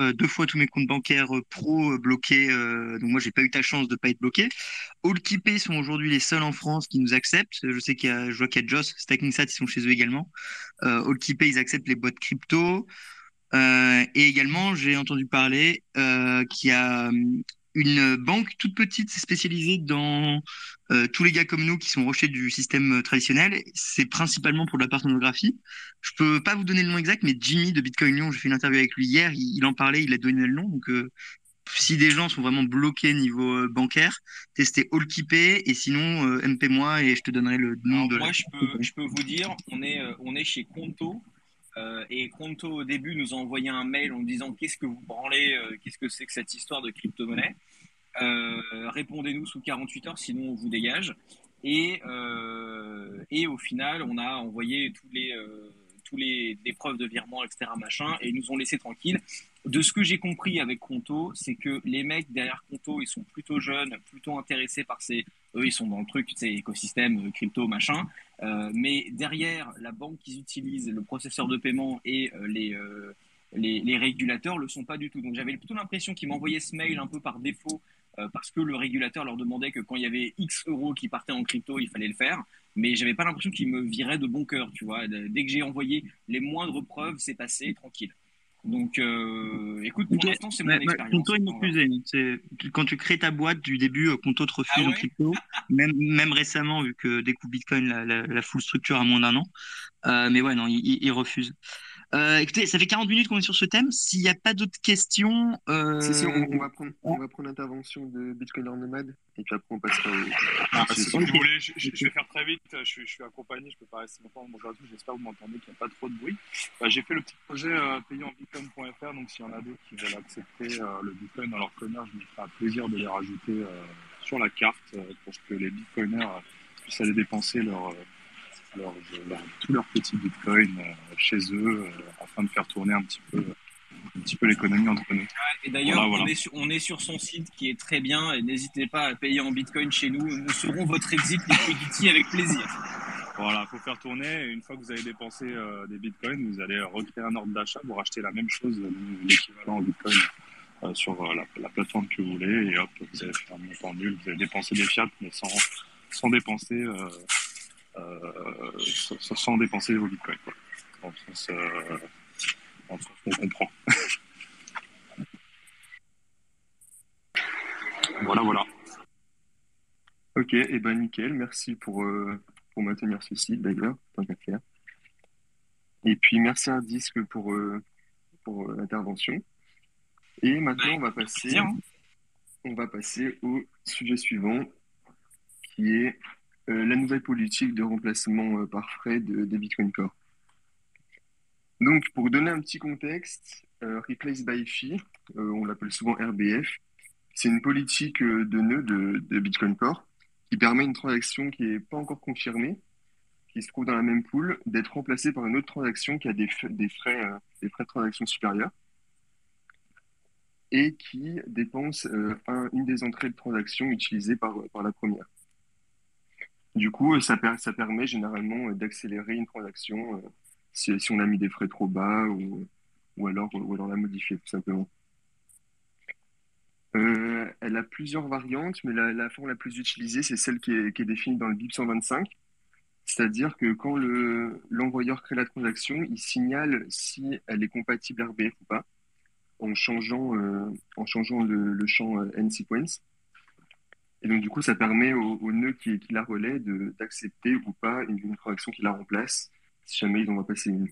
euh, deux fois tous mes comptes bancaires euh, pro bloqués. donc moi, j'ai pas eu ta chance de pas être bloqué. Allkeepé sont aujourd'hui les seuls en France qui nous acceptent. Je sais qu'il y a, je vois qu'il y a Joss, StackingSat, ils sont chez eux également. Euh, ils acceptent les boîtes crypto. et également, j'ai entendu parler qu'il y a hum, une banque toute petite spécialisée dans euh, tous les gars comme nous qui sont rochers du système traditionnel. C'est principalement pour de la partonographie. Je peux pas vous donner le nom exact, mais Jimmy de Bitcoin Lyon, j'ai fait une interview avec lui hier, il, en parlait, il a donné le nom. Donc, euh, si des gens sont vraiment bloqués niveau euh, bancaire, testez Allkeepé et sinon MP moi et je te donnerai le nom Alors de. Moi, je peux, je peux vous dire, on est, on est chez Conto. Euh, et Conto, au début, nous a envoyé un mail en disant Qu'est-ce que vous branlez euh, Qu'est-ce que c'est que cette histoire de crypto-monnaie euh, Répondez-nous sous 48 heures, sinon on vous dégage. Et, et au final, on a envoyé tous les, tous les, preuves de virement, etc. Machin, et ils nous ont laissé tranquilles. De ce que j'ai compris avec Conto, c'est que les mecs derrière Conto, ils sont plutôt jeunes, plutôt intéressés par ces. Eux, ils sont dans le truc, sais, écosystème, crypto, machin. Euh, mais derrière, la banque qu'ils utilisent, le processeur de paiement et euh, les, euh, les, les, régulateurs le sont pas du tout. Donc j'avais plutôt l'impression qu'ils m'envoyaient ce mail un peu par défaut parce que le régulateur leur demandait que quand il y avait X euros qui partaient en crypto, il fallait le faire. Mais j'avais pas l'impression qu'ils me viraient de bon cœur, tu vois. Dès que j'ai envoyé les moindres preuves, c'est passé tranquille. Donc, euh, écoute, pour l'instant, c'est mon expérience. Conto est refusé. Quand tu crées ta boîte du début, Conto te refuse ah en crypto. même, même récemment, vu que que Bitcoin, la, la, la, full structure a moins d'un an. Euh, mais ouais, non, il, il refuse. Euh, écoutez, ça fait 40 minutes qu'on est sur ce thème. S'il n'y a pas d'autres questions. Euh... Si, si, on, va prendre, on va prendre l'intervention de Bitcoin Nomade et puis après on passera au. Ah, si vous voulez, je, je, vais faire très vite. Je, je, suis accompagné, je peux pas rester longtemps. Bonjour à tous, j'espère que vous m'entendez, qu'il n'y a pas trop de bruit. Bah, J'ai fait le petit projet euh, payantbitcoin.fr, donc s'il y en a d'autres qui veulent accepter euh, le Bitcoin dans leur commerce, je me ferai un plaisir de les rajouter euh, sur la carte euh, pour que les Bitcoiners puissent aller dépenser leur leur, leur, tous leurs petits bitcoins euh, chez eux euh, afin de faire tourner un petit peu un petit peu l'économie entre nous. Et d'ailleurs, voilà, voilà. on, est sur, on est sur son site qui est très bien et n'hésitez pas à payer en bitcoin chez nous. Nous serons votre exit liquidity avec plaisir. Voilà, il faut faire tourner. Une fois que vous avez dépensé euh, des bitcoins, vous allez recréer un ordre d'achat, vous rachetez la même chose, l'équivalent en bitcoin euh, sur euh, la, la, plateforme que vous voulez. Et hop, vous allez faire un montant nul, vous allez dépenser des fiat, mais sans, sans dépenser sans dépenser vos bitcoins. Quoi. Euh, qu'on comprend. voilà, voilà. Ok, et eh ben nickel, merci pour, euh, pour maintenir ce site d'ailleurs, tant qu'à faire. Et puis merci à Disque pour, euh, pour l'intervention. Et maintenant on va passer on va passer au sujet suivant qui est euh, la nouvelle politique de remplacement euh, par frais de, de, Bitcoin Core. Donc, pour donner un petit contexte, euh, Replace by Fee, on l'appelle souvent RBF, c'est une politique de nœud de, Bitcoin Core qui permet une transaction qui n'est pas encore confirmée, qui se trouve dans la même pool, d'être remplacée par une autre transaction qui a des, des, frais, des frais de transaction supérieurs et qui dépense un, une des entrées de transaction utilisées par la première. Du coup, ça, ça permet généralement d'accélérer une transaction euh, si, on a mis des frais trop bas ou, alors, ou alors la modifier tout simplement. Euh, elle a plusieurs variantes, mais la, forme la plus utilisée, c'est celle qui est, définie dans le BIP 125. C'est-à-dire que quand l'envoyeur crée la transaction, il signale si elle est compatible RBF ou pas, en changeant, euh, le, champ euh, N-sequence. Et donc, du coup, ça permet au, nœud qui, la relaie d'accepter ou pas une, une, qui la remplace, si jamais ils en passer une.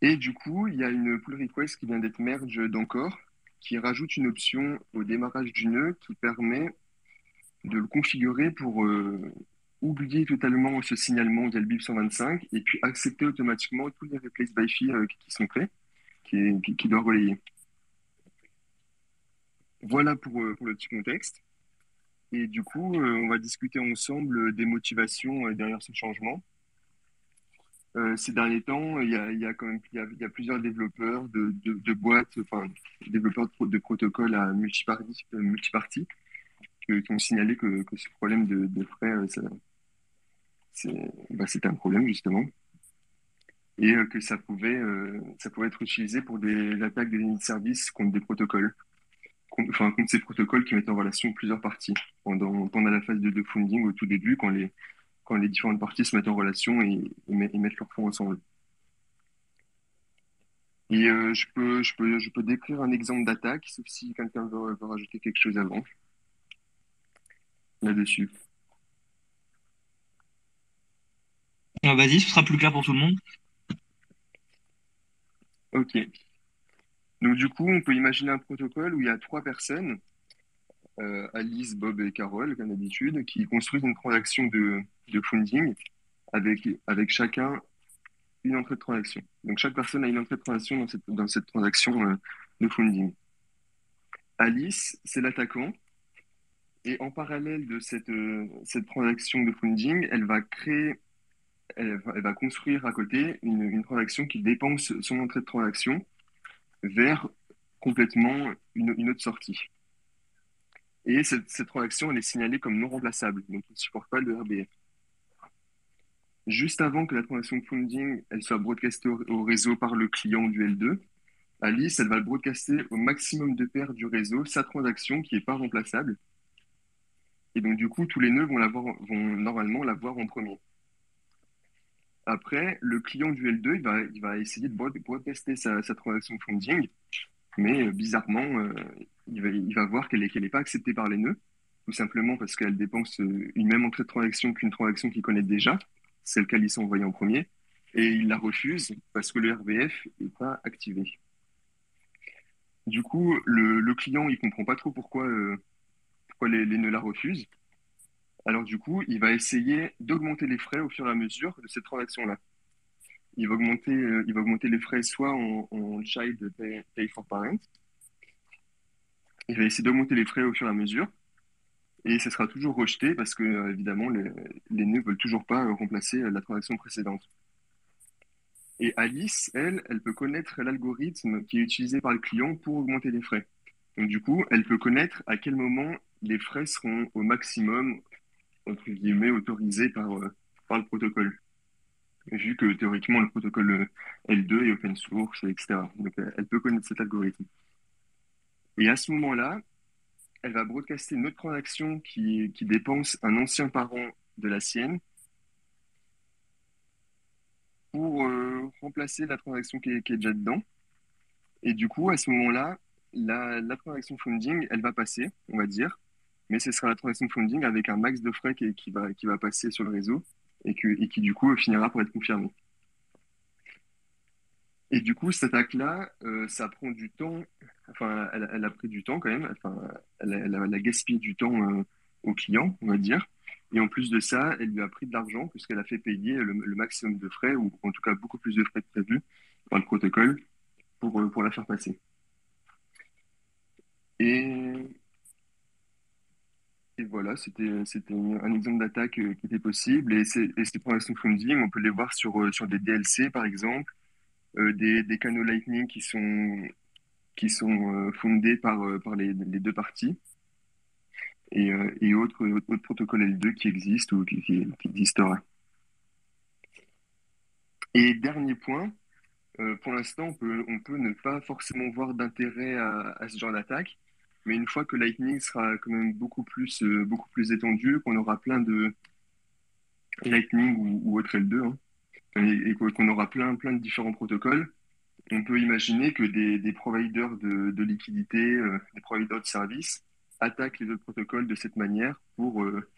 Et du coup, il y a une pull request qui vient d'être merge d'encore, qui rajoute une option au démarrage du nœud qui permet de le configurer pour euh, oublier totalement ce signalement via le BIP 125 et puis accepter automatiquement tous les replace by fee euh, qui sont prêts, qui, qui, qui doit relayer. Voilà pour, euh, pour, le petit contexte. Et du coup, euh, on va discuter ensemble des motivations euh, derrière ce changement. Euh, ces derniers temps, il y a, plusieurs développeurs de, boîtes, développeurs de, protocoles à multipartie, qui, ont signalé que, ce problème de, frais, c'est bah, un problème justement, et euh, que ça pouvait, euh, ça pouvait être utilisé pour des attaques des lignes de service contre des protocoles enfin, contre ces protocoles qui mettent en relation plusieurs parties pendant, pendant la phase de, de funding au tout début, quand les, quand les différentes parties se mettent en relation et, et, et mettent leurs fonds ensemble. Et euh, je, peux, je, peux, je peux décrire un exemple d'attaque, sauf si quelqu'un veut, veut, rajouter quelque chose avant là-dessus. Ah, Vas-y, ce sera plus clair pour tout le monde. Ok. Donc du coup, on peut imaginer un protocole où il y a trois personnes, euh, Alice, Bob et Carol, comme d'habitude, qui construisent une transaction de, funding avec, avec chacun une entrée de transaction. Donc chaque personne a une entrée de transaction dans cette, dans cette transaction euh, de funding. Alice, c'est l'attaquant. Et en parallèle de cette, euh, cette transaction de funding, elle va créer, elle elle va construire à côté une, une transaction qui dépense son entrée de transaction vers complètement une, autre sortie. Et cette, transaction, elle est signalée comme non remplaçable, donc elle ne supporte pas le RBF. Juste avant que la transaction funding elle soit broadcastée au, au réseau par le client du L2, Alice, elle va le broadcaster au maximum de paires du réseau, sa transaction qui n'est pas remplaçable. Et donc, du coup, tous les nœuds vont, l'avoir, vont normalement la voir en premier. Après, le client du L2, il va, essayer de broadcaster sa, sa transaction funding, mais euh, bizarrement, euh, il, va, voir qu'elle n'est pas acceptée par les nœuds, tout simplement parce qu'elle dépense euh, une même entrée de transaction qu'une transaction qu'il connaît déjà, celle qu'Alice a envoyée en premier, et il la refuse parce que le RBF n'est pas activé. Du coup, le, client, il comprend pas trop pourquoi, les nœuds la refusent. Alors du coup, il va essayer d'augmenter les frais au fur et à mesure de cette transaction-là. Il va augmenter, euh, il va augmenter les frais soit en, en child pay, for parent. Il va essayer d'augmenter les frais au fur et à mesure. Et ça sera toujours rejeté parce que, euh, évidemment, les, nœuds veulent toujours pas euh, remplacer la transaction précédente. Et Alice, elle, elle peut connaître l'algorithme qui est utilisé par le client pour augmenter les frais. Donc du coup, elle peut connaître à quel moment les frais seront au maximum, entre guillemets, autorisés par, euh, par le protocole. Vu que théoriquement, le protocole euh, L2 est open source, etc. Donc euh, elle peut connaître cet algorithme. Et à ce moment-là, elle va broadcaster une autre transaction qui, qui dépense un ancien parent de la sienne pour remplacer la transaction qui est, déjà dedans. Et du coup, à ce moment-là, la transaction funding, elle va passer, on va dire, mais ce sera la transaction funding avec un max de frais qui, va, passer sur le réseau et, qui, du coup, finira par être confirmé. Et du coup, cette attaque-là, euh, ça prend du temps, enfin, elle, a pris du temps quand même, elle, a, gaspillé du temps euh, au client, on va dire. Et en plus de ça, elle lui a pris de l'argent puisqu'elle a fait payer le, le, maximum de frais, ou en tout cas beaucoup plus de frais que prévu par le protocole pour, euh, pour la faire passer. Et, et voilà, c'était un exemple d'attaque qui était possible. Et ces, et ces transactions funding, on peut les voir sur, sur des DLC par exemple, euh, des, des, canaux Lightning qui sont, qui sont euh, fondés par, par les, deux parties et, euh, et autres, protocoles L2 qui existent ou qui, qui, existeraient. Et dernier point, euh, pour l'instant, on peut, peut ne pas forcément voir d'intérêt à, ce genre d'attaque, mais une fois que Lightning sera quand même beaucoup plus, euh, beaucoup plus étendu, qu'on aura plein de Lightning ou, autre L2, hein, et, qu'on aura plein, plein de différents protocoles, on peut imaginer que des, providers de, de liquidité, euh, des providers de services, attaquent les autres protocoles de cette manière pour, euh,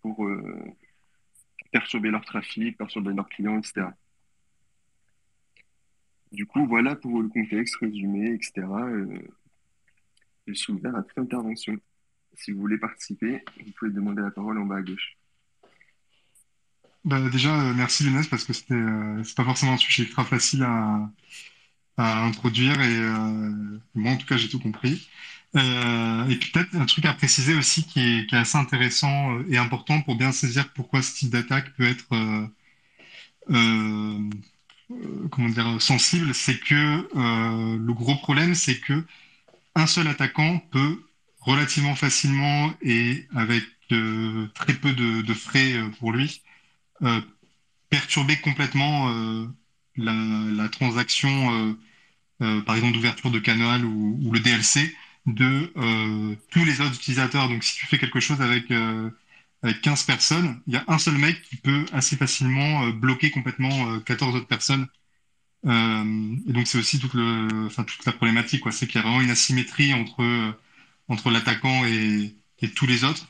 pour perturber leur trafic, perturber leurs clients, etc. Du coup, voilà pour le contexte résumé, etc. Euh, je suis ouvert à toute intervention. Si vous voulez participer, vous pouvez demander la parole en bas à gauche. Bah déjà, merci Younes, parce que c'était euh, pas forcément un sujet extra facile à, introduire et euh, moi en tout cas j'ai tout compris. Euh, et peut-être un truc à préciser aussi qui est, assez intéressant et important pour bien saisir pourquoi ce type d'attaque peut être euh, euh, comment dire sensible, c'est que le gros problème c'est que un seul attaquant peut relativement facilement et avec très peu de, frais pour lui perturber complètement la, transaction, par exemple d'ouverture de canal ou, le DLC de euh, tous les autres utilisateurs. Donc, si tu fais quelque chose avec, euh, avec 15 personnes, il y a un seul mec qui peut assez facilement euh, bloquer complètement 14 autres personnes. Et donc, c'est aussi toute, la problématique. C'est qu'il y a vraiment une asymétrie entre, entre l'attaquant et, tous les autres.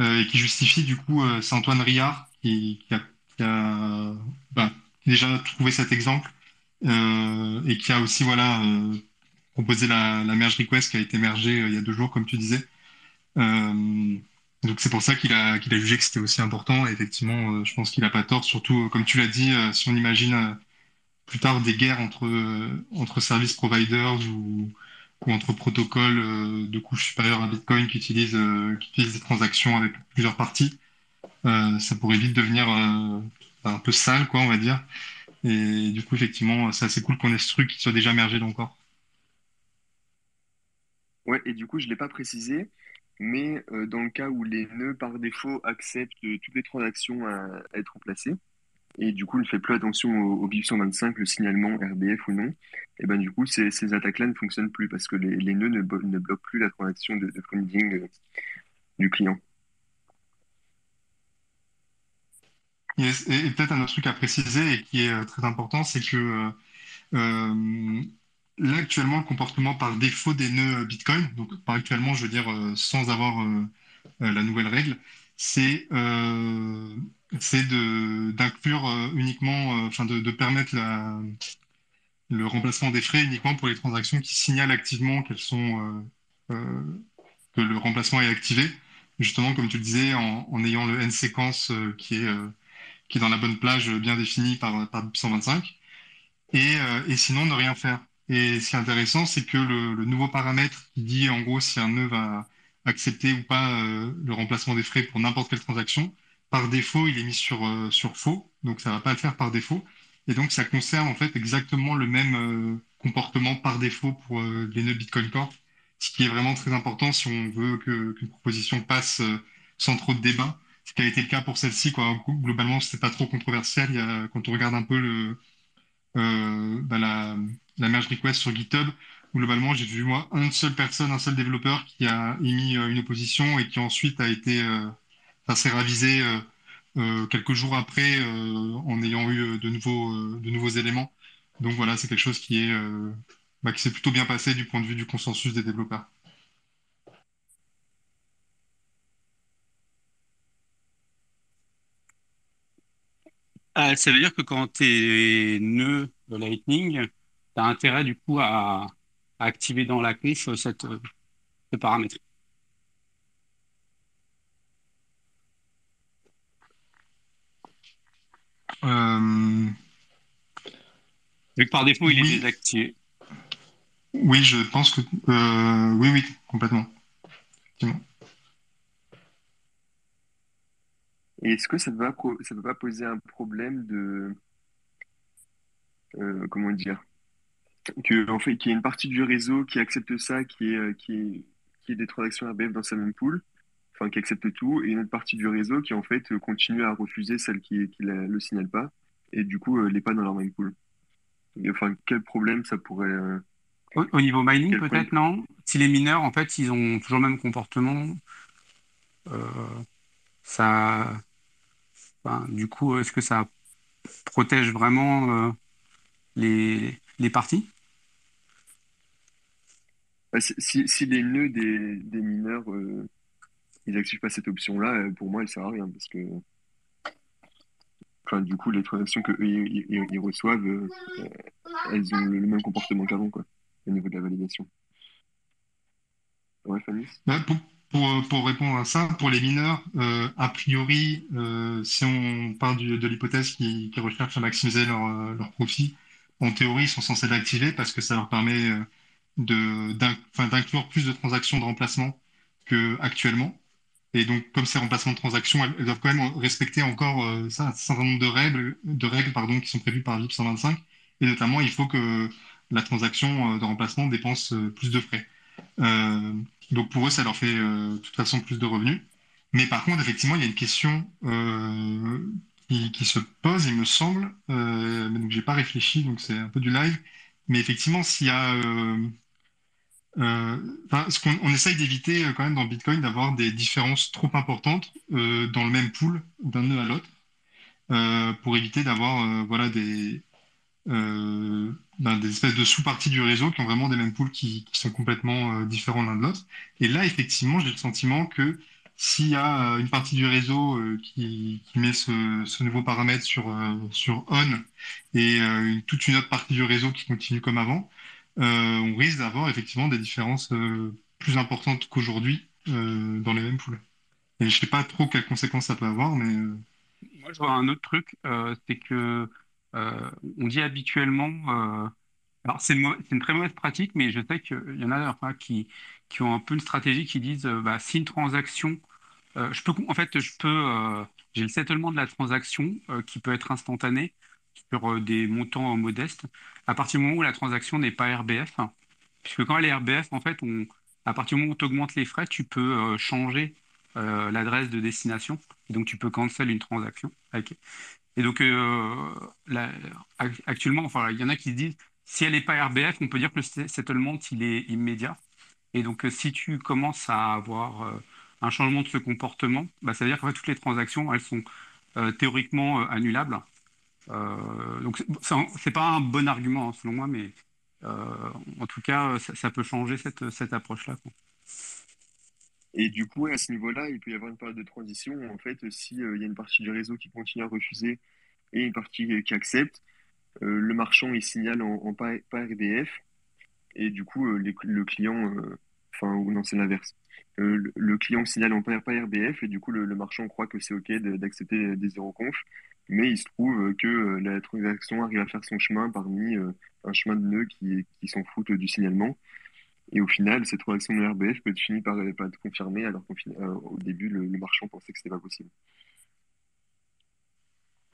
et qui justifie, du coup, c'est Antoine Riard qui, qui a, a bah, déjà trouvé cet exemple. et qui a aussi, voilà, proposé la, la merge request qui a été mergée euh, il y a deux jours, comme tu disais. Euh, Donc c'est pour ça qu'il a, qu'il a jugé que c'était aussi important. Et effectivement, euh, je pense qu'il n'a pas tort, surtout, euh, comme tu l'as dit, euh, si on imagine plus tard des guerres entre, entre service providers ou, ou entre protocoles de couche supérieure à Bitcoin qui utilisent, qui utilisent des transactions avec plusieurs parties, ça pourrait vite devenir un peu sale, quoi, on va dire. Et du coup, effectivement, c'est assez cool qu'on ait ce truc qui soit déjà mergé dans le corps. Ouais, et du coup, je ne l'ai pas précisé, mais euh, dans le cas où les nœuds par défaut acceptent euh, toutes les transactions à, être remplacées, et du coup ne fait plus attention au, BIP 125, le signalement RBF ou non, et ben du coup ces, attaques-là ne fonctionnent plus parce que les, nœuds ne, bloquent plus la transaction de, funding euh, du client. et, peut-être un autre truc à préciser et qui est très important, c'est que là, actuellement, le comportement par défaut des nœuds euh, Bitcoin, donc par actuellement, je veux dire euh, sans avoir euh, la nouvelle règle, c'est d'inclure uniquement, enfin de, permettre le remplacement des frais uniquement pour les transactions qui signalent activement qu'elles sont que le remplacement est activé. Justement, comme tu le disais, en, ayant le n séquence qui est qui est dans la bonne plage bien définie par par 125, et, et sinon ne rien faire. Et ce qui est intéressant, c'est que le, nouveau paramètre qui dit en gros si un nœud va accepter ou pas euh, le remplacement des frais pour n'importe quelle transaction, par défaut, il est mis sur, euh, sur faux, donc ça va pas le faire par défaut. Et donc ça conserve en fait exactement le même euh, comportement par défaut pour les nœuds Bitcoin Core, ce qui est vraiment très important si on veut qu'une proposition passe sans trop de débat, ce qui a été le cas pour celle-ci. Quoi. Globalement, c'est pas trop a, quand on regarde un peu bah, la, la merge request sur GitHub, globalement, j'ai vu, moi, une seule personne, un seul développeur qui a émis euh, une opposition et qui ensuite a été, euh, enfin, s'est ravisé euh, quelques jours après en ayant eu de nouveaux, de nouveaux éléments. Donc voilà, c'est quelque chose qui est, bah, qui s'est plutôt bien passé du point de vue du consensus des développeurs. ça veut dire que quand tu es nœud de Lightning, tu as intérêt du coup à, activer dans la conf cette, ce paramètre. Euh, Vu que par défaut, il est désactivé. Oui, je pense que. Euh, oui, oui, complètement. Et est-ce que ça ne va, ça pas poser un problème de. Euh, comment dire que en fait qu'il y ait une partie du réseau qui accepte ça, qui est euh, qui est qui est des transactions RBF dans sa même pool, enfin qui accepte tout, et une autre partie du réseau qui en fait euh, continue à refuser celle qui qui le signale pas, et du coup n'est euh, pas dans leur même pool. enfin quel problème ça pourrait au, niveau mining peut-être non? Si les mineurs en fait ils ont toujours le même comportement, ça, enfin, du coup est-ce que ça protège vraiment les les parties? Si, si, les nœuds des, mineurs euh, ils n'activent pas cette option-là, euh, pour moi, elle sert à rien parce que enfin, du coup, les transactions que ils, reçoivent, euh, elles ont le, même comportement qu'avant, quoi, au niveau de la validation. Ouais, Fanny bah, pour, répondre à ça, pour les mineurs, a priori, si on part de l'hypothèse qui, qui recherchent à maximiser leur profit, en théorie, ils sont censés l'activer parce que ça leur permet d'inclure plus de transactions de remplacement qu'actuellement. Et donc, comme ces remplacements de transactions, elles, doivent quand même respecter encore euh, un certain nombre de règles, de règles pardon, qui sont prévues par VIP 125. Et notamment, il faut que la transaction euh, de remplacement dépense euh, plus de frais. donc, pour eux, ça leur fait de toute façon plus de revenus. Mais par contre, effectivement, il y a une question qui, se pose, il me semble. donc, j'ai pas réfléchi, donc c'est un peu du live. Mais effectivement, s'il y a euh, on essaye d'éviter euh, quand même dans Bitcoin d'avoir des différences trop importantes euh, dans le même pool d'un nœud à l'autre pour éviter d'avoir voilà des ben, des espèces de sous-parties du réseau qui ont vraiment des mêmes pools qui, sont complètement différents l'un de l'autre. Et là, effectivement, j'ai le sentiment que s'il y a une partie du réseau qui, met ce, nouveau paramètre sur, sur on et toute une autre partie du réseau qui continue comme avant, on risque d'avoir effectivement des différences euh, plus importantes qu'aujourd'hui euh, dans les mêmes poules. Et je sais pas trop quelles conséquences ça peut avoir, mais euh, Moi, je vois un autre truc, euh, c'est que euh, on dit habituellement, euh, alors c'est une, très mauvaise pratique, mais je sais qu'il y en a enfin, qui, qui ont un peu une stratégie qui disent, euh, bah, si une transaction, euh, je peux, en fait, je peux, euh, j'ai le settlement de la transaction euh, qui peut être instantané sur euh, des montants euh, modestes, à partir du moment où la transaction n'est pas RBF, puisque quand elle est RBF, en fait, on, à partir du moment où tu augmentes les frais, tu peux euh, changer l'adresse de destination. Et donc, tu peux cancel une transaction. Et donc, actuellement, enfin, il y en a qui se disent, si elle n'est pas RBF, on peut dire que le settlement, il est immédiat. Et donc, si tu commences à avoir un changement de ce comportement, bah, ça veut dire fait, toutes les transactions, elles sont théoriquement annulables. Euh, donc, c'est pas un bon argument, hein, selon moi, mais euh, en tout cas, ça, ça peut changer cette, cette approche-là. Et du coup, à ce niveau-là, il peut y avoir une période de transition où, en fait, si euh, y a une partie du réseau qui continue à refuser et une partie qui accepte, euh, le marchand il signale en, en pas, pas RDF et du coup, euh, les- le client, enfin, ou non, c'est l'inverse. Le, le client signale en pas, pas RDF et du coup, le, le marchand croit que c'est OK d'accepter des zéro conf, mais il se trouve que euh, la transaction arrive à faire son chemin parmi euh, un chemin de nœuds qui, s'en foutent du signalement. Et au final, cette transaction de RBF peut finie par, par être confirmée, alors qu'au euh, début, le, marchand pensait que c'était pas possible.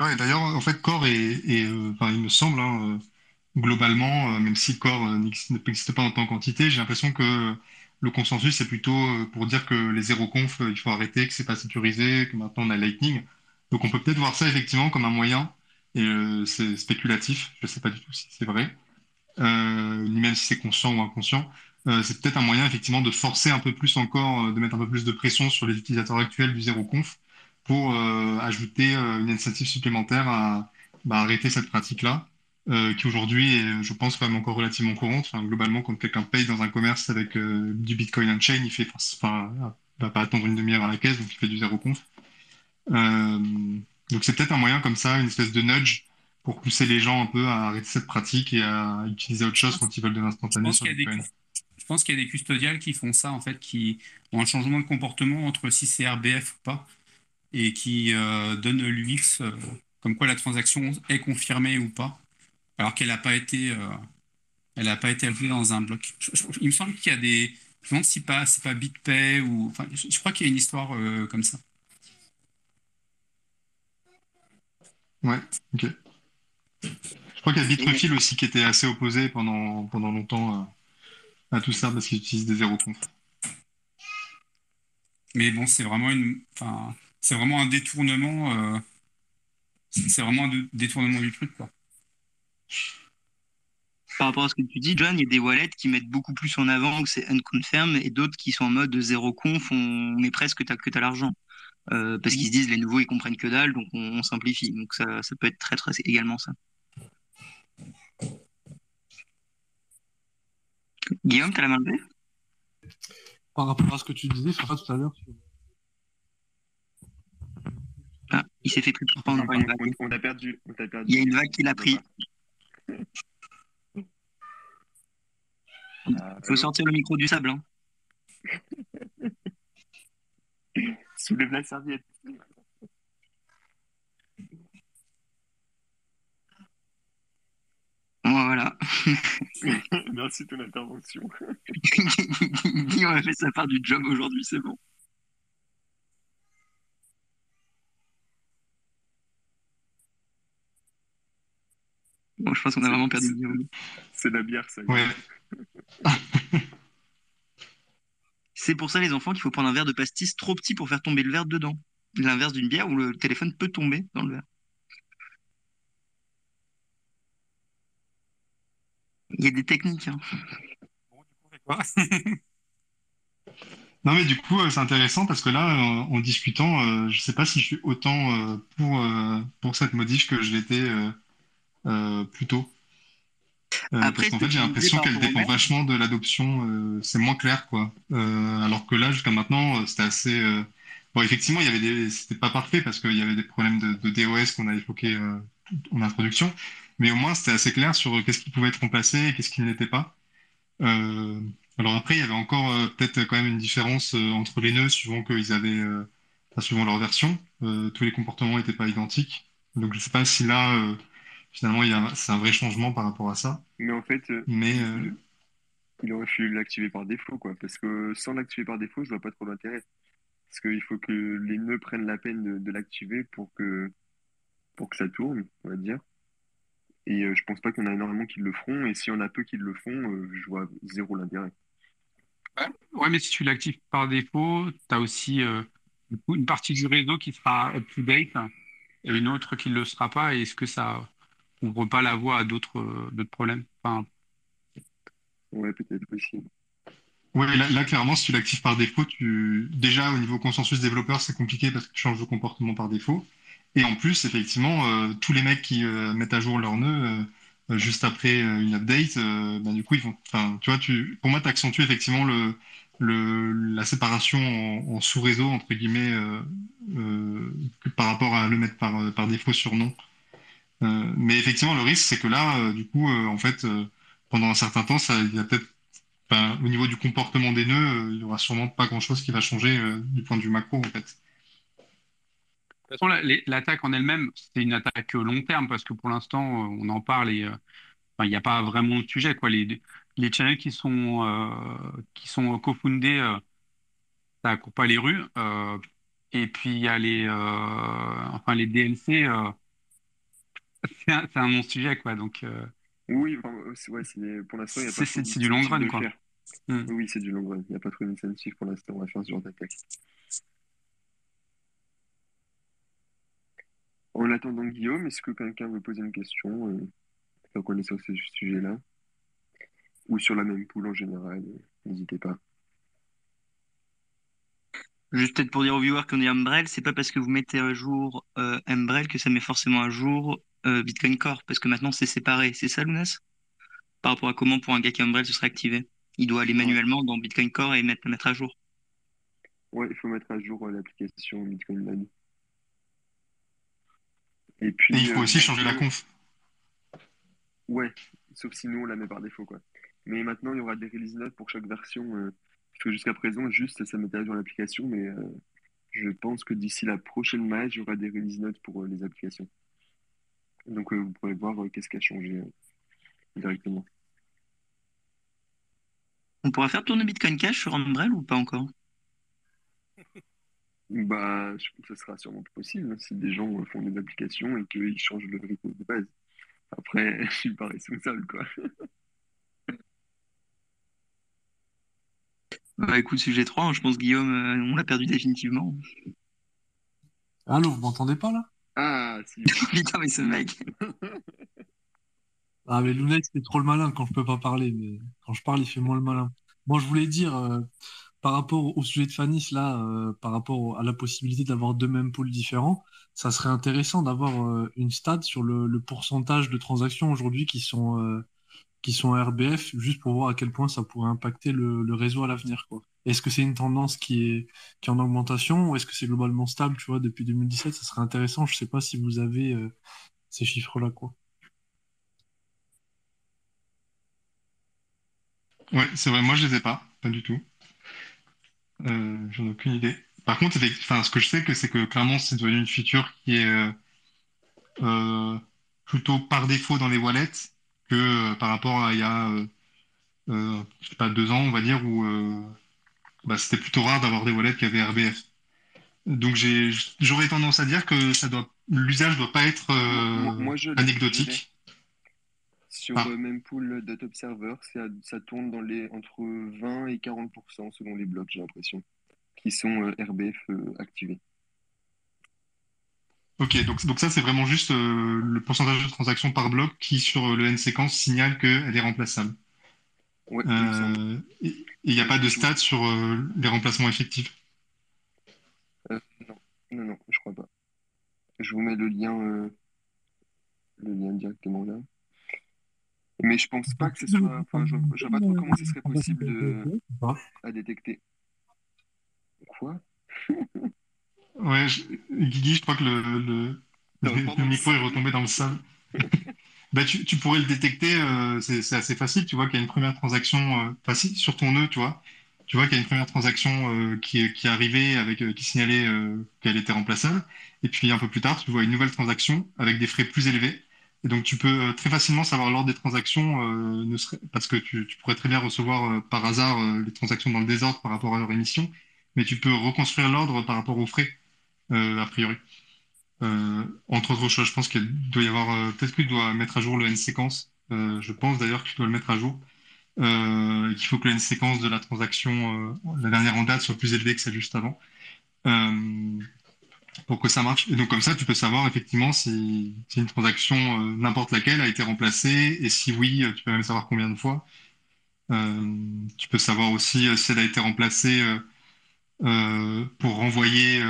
ouais, d'ailleurs, en fait, Core est, est, euh, il me semble, hein, euh, globalement, euh, même si Core euh, n'existe pas en tant qu'entité, j'ai l'impression que le consensus c'est plutôt euh, pour dire que les zéro conf, euh, il faut arrêter, que c'est pas sécurisé, que maintenant on a Lightning. Donc on peut peut-être voir ça effectivement comme un moyen, et euh, c'est spéculatif, je sais pas du tout si c'est vrai, euh, ni même si c'est conscient ou inconscient. Euh, c'est peut-être un moyen effectivement de forcer un peu plus encore, euh, de mettre un peu plus de pression sur les utilisateurs actuels du zéro conf pour euh, ajouter euh, une initiative supplémentaire à bah, arrêter cette pratique-là, qui aujourd'hui est, je pense, quand même encore relativement courante. Enfin, globalement, quand quelqu'un paye dans un commerce avec du Bitcoin on-chain, il fait, va pas attendre une demi-heure à la caisse, donc il fait du zéro conf. Euh, donc c'est peut-être un moyen comme ça, une espèce de nudge pour pousser les gens un peu à arrêter cette pratique et à utiliser autre chose quand ils veulent de l'instantané sur des, je pense qu'il y a des custodiales qui font ça, en fait, qui ont un changement de comportement entre si c'est RBF ou pas, et qui euh, donnent l'UX euh, comme quoi la transaction est confirmée ou pas, alors qu'elle n'a pas été, euh, elle n'a pas été ajoutée dans un bloc. Je- je- il me semble qu'il y a des, je me demande si pas, c'est pas BitPay ou, enfin, je, je crois qu'il y a une histoire comme ça. Ouais, ok. Je crois qu'il y a Bitrefill aussi qui était assez opposé pendant, pendant longtemps à, à tout ça parce qu'ils utilisent des zéro conf. Mais bon, c'est vraiment une, enfin, c'est vraiment un détournement, euh, c'est vraiment un dé- détournement du truc, quoi. Par rapport à ce que tu dis, John, il y a des wallets qui mettent beaucoup plus en avant que c'est unconfirm et d'autres qui sont en mode zéro conf, on met presque que t'as que t'as l'argent. Euh, parce qu'ils se disent les nouveaux ils comprennent que dalle, donc on, on simplifie. Donc ça, ça peut être très très également ça. Guillaume, t'as la main levée? Par rapport à ce que tu disais, Farah, tout à l'heure, sur- Ah, il s'est fait pris pour prendre une vague. on- on a perdu. On t'a perdu. Il y a une vague qui l'a pris. Il faut sortir le micro du sable. Hein. Soulève la serviette. Voilà. Merci de ton intervention. Guillaume a fait sa part du job aujourd'hui, c'est bon. Bon, je pense qu'on a vraiment perdu Guillaume. C'est la bière, ça. Ouais. C'est pour ça, les enfants, qu'il faut prendre un verre de pastis trop petit pour faire tomber le verre dedans. L'inverse d'une bière où le téléphone peut tomber dans le verre. Il y a des techniques. Hein. Non, mais du coup, euh, c'est intéressant parce que là, en, en discutant, euh, je sais pas si je suis autant euh, pour, euh, pour cette modif que je l'étais euh, euh, plus tôt. Euh, Après, parce qu'en fait, j'ai l'impression qu'elle dépend vachement de l'adoption. euh, c'est moins clair, quoi. Euh, alors que là, jusqu'à maintenant, c'était assez. Bon, effectivement, il y avait des. C'était pas parfait parce qu'il y avait des problèmes de, de DOS qu'on a évoqués euh, en introduction, mais au moins c'était assez clair sur qu'est-ce qui pouvait être remplacé et qu'est-ce qui ne l'était pas. Euh, alors après, il y avait encore euh, peut-être quand même une différence euh, entre les nœuds, suivant qu'ils avaient enfin, suivant leur version, tous les comportements n'étaient pas identiques. Donc, je sais pas si là, finalement, il y a, c'est un vrai changement par rapport à ça. Mais en fait, euh, Mais euh, il, il aurait fallu l'activer par défaut, quoi. Parce que sans l'activer par défaut, je vois pas trop l'intérêt. Parce qu'il faut que les nœuds prennent la peine de, de l'activer pour que, pour que ça tourne, on va dire. Et euh, je pense pas qu'il y en a énormément qui le feront. Et s'il y en a peu qui le font, euh, je vois zéro l'intérêt. Ouais, mais si tu l'actives par défaut, tu as aussi euh, une partie du réseau qui sera up-to-date et une autre qui ne le sera pas. Et est-ce que ça ouvre pas la voie à d'autres euh, d'autres problèmes? Enfin, Ouais, peut-être aussi. ouais, là, là, clairement, si tu l'actives par défaut, tu, déjà, au niveau consensus développeur, c'est compliqué parce que tu changes de comportement par défaut. Et en plus, effectivement, euh, tous les mecs qui euh, mettent à jour leurs nœuds euh, juste après euh, une update, euh, ben, du coup, ils vont, enfin, tu vois, tu, pour moi, tu accentues effectivement le, le, la séparation en, en sous-réseau, entre guillemets, euh, euh, par rapport à le mettre par, par défaut sur nom. Euh, mais effectivement, le risque, c'est que là, euh, du coup, euh, en fait, pendant un certain temps, il y a peut-être, au niveau du comportement des nœuds, il y aura sûrement pas grand-chose qui va changer du point de vue macro, en fait. De toute façon, l'attaque en elle-même, c'est une attaque long terme parce que pour l'instant, on en parle et il n'y a pas vraiment de sujet, quoi. Les, les channels qui sont, euh, qui sont ça court pas les rues. et puis, il y a les, enfin, les DLC, c'est un, un non-sujet, quoi. Donc, euh, Oui, enfin, euh, ouais, pour l'instant, il n'y a pas trop c'est- c'est du long run, quoi. faire. Hmm. Oui, c'est du long run. Il n'y a pas trop d'incentive pour l'instant à faire ce genre d'attaque. En attendant Guillaume, est-ce que quelqu'un veut poser une question euh, tant qu'on est sur ce sujet-là? Ou sur la même poule en général, euh, n'hésitez pas. Juste peut-être pour dire aux viewers qu'on est Umbrel, c'est pas parce que vous mettez à jour euh, Umbrel que ça met forcément à jour euh, Bitcoin Core, parce que maintenant c'est séparé. C'est ça, Lunas? Par rapport à comment pour un gars qui a Umbrel ce serait activé? Il doit aller manuellement dans Bitcoin Core et mettre, mettre à jour. ouais, il faut mettre à jour euh, l'application Bitcoin Money. Et puis, Et il faut euh, aussi changer la conf. ouais, sauf si nous on la met par défaut, quoi. Mais maintenant, il y aura des release notes pour chaque version. euh, parce que jusqu'à présent, juste ça mettait à jour l'application, mais euh, je pense que d'ici la prochaine match, il y aura des release notes pour euh, les applications. Donc, euh, vous pourrez voir euh, qu'est-ce qui a changé euh, directement. On pourra faire tourner Bitcoin Cash sur Umbrel ou pas encore? Bah, je pense que ce sera sûrement possible si des gens font des applications et qu'ils changent le rythme de base. Après, je suis pas responsable, quoi. Bah écoute, sujet 3, hein, je pense Guillaume, euh, on l'a perdu définitivement. Allô, vous m'entendez pas là? Ah, si. Putain, mais ce mec. Ah, mais Lunette, c'est trop le malin quand je peux pas parler, mais quand je parle, il fait moins le malin. Bon, je voulais dire, euh, par rapport au sujet de Fanis, là, euh, par rapport à la possibilité d'avoir deux mêmes pools différents, ça serait intéressant d'avoir euh, une stat sur le, le pourcentage de transactions aujourd'hui qui sont, euh, qui sont RBF, juste pour voir à quel point ça pourrait impacter le, réseau à l'avenir. Est-ce que c'est une tendance qui est, qui en augmentation ou est-ce que c'est globalement stable, tu vois, depuis 2017? Ça serait intéressant. Je sais pas si vous avez euh, ces chiffres-là, quoi. Ouais, c'est vrai, moi je les ai pas, pas du tout. Euh, j'en ai aucune idée. Par contre, ce que je sais, c'est que clairement, c'est devenu une feature qui est euh, euh, plutôt par défaut dans les wallets que euh, par rapport à il y a, euh, euh, je sais pas, deux ans, on va dire, où bah, c'était plutôt rare d'avoir des wallets qui avaient RBF. Donc j'ai, j'aurais tendance à dire que ça doit, l'usage doit pas être euh, moi, je anecdotique. Sur Ah, euh, Mempool Observer, ça, ça tourne dans les, entre 20 et 40% selon les blocs, j'ai l'impression, qui sont euh, RBF activés. Ok, donc, donc ça c'est vraiment juste euh, le pourcentage de transactions par bloc qui sur le N-séquence signale qu'elle est remplaçable. Ouais, il me semble. Euh, et il n'y a pas de stats sur euh, les remplacements effectifs. euh, non, non, non, je crois pas. Je vous mets le lien, euh, le lien directement là. Mais je pense pas que ce soit, enfin, je, je vois pas trop comment ce serait possible de, à détecter. Quoi? Ouais, je- Guigui, je crois que le, le, Non, le pardon, micro est retombé dans le sable. Bah, tu, tu pourrais le détecter, euh, c'est assez facile, tu vois qu'il y a une première transaction euh, facile sur ton nœud, tu vois. tu vois qu'il y a une première transaction euh, qui, qui est arrivée avec qui signalait qu'elle était remplaçable, et puis un peu plus tard, tu vois une nouvelle transaction avec des frais plus élevés. Et donc tu peux très facilement savoir l'ordre des transactions, ne serait, parce que tu, tu, pourrais très bien recevoir par hasard les transactions dans le désordre par rapport à leur émission, mais tu peux reconstruire l'ordre par rapport aux frais, a priori. Euh, entre autres choses, je pense qu'il doit y avoir, euh, peut-être qu'il doit mettre à jour le n-séquence. Euh, je pense d'ailleurs qu'il doit le mettre à jour. Euh, qu'il faut que le n-séquence de la transaction, la dernière en date, soit plus élevée que celle juste avant. pour que ça marche. Et donc comme ça, tu peux savoir effectivement si une transaction, n'importe laquelle, a été remplacée, et si oui, tu peux même savoir combien de fois. tu peux savoir aussi si elle a été remplacée pour renvoyer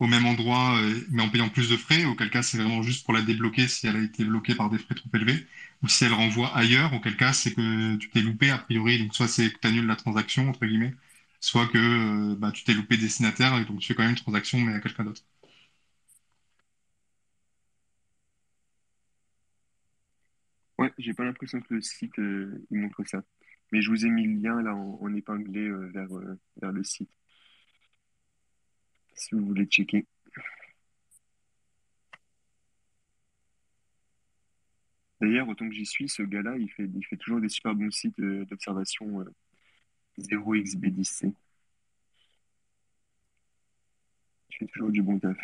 au même endroit, euh, mais en payant plus de frais, auquel cas c'est vraiment juste pour la débloquer si elle a été bloquée par des frais trop élevés, ou si elle renvoie ailleurs, auquel cas c'est que tu t'es loupé a priori, donc soit c'est que tu annules la transaction, entre guillemets, soit que euh, bah, tu t'es loupé destinataire, et donc tu fais quand même une transaction, mais à quelqu'un d'autre. Ouais, j'ai pas l'impression que le site euh, montre ça. Mais je vous ai mis le lien là en, épinglé vers, vers le site si vous voulez checker. D'ailleurs, autant que j'y suis, ce gars-là, il fait, il fait toujours des super bons sites euh, d'observation 0xB10C. Euh, il fait toujours du bon taf.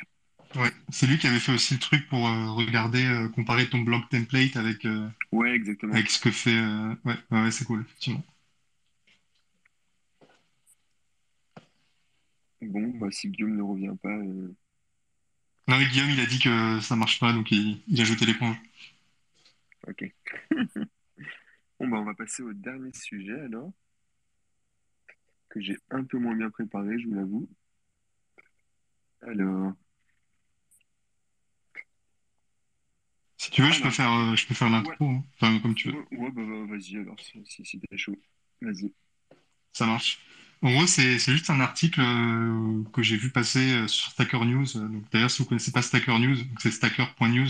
Ouais, c'est lui qui avait fait aussi le truc pour euh, regarder, comparer ton blog template avec, ouais, exactement. avec ce que fait. ouais, ouais c'est cool, effectivement. Bon, bah, si Guillaume ne revient pas. Euh, non, mais Guillaume, il a dit que ça marche pas, donc il, a jeté l'éponge. Ok. Bon, bah, on va passer au dernier sujet alors, que j'ai un peu moins bien préparé, je vous l'avoue. Alors, Si tu veux, je peux faire, euh, je peux faire l'intro, hein. Enfin, comme tu veux. ouais, bah, bah, vas-y alors, si, si, si t'es chaud. Vas-y. Ça marche. En gros, c'est juste un article euh, que j'ai vu passer euh, sur Stacker News. D'ailleurs, si vous connaissez pas Stacker News, c'est stacker.news.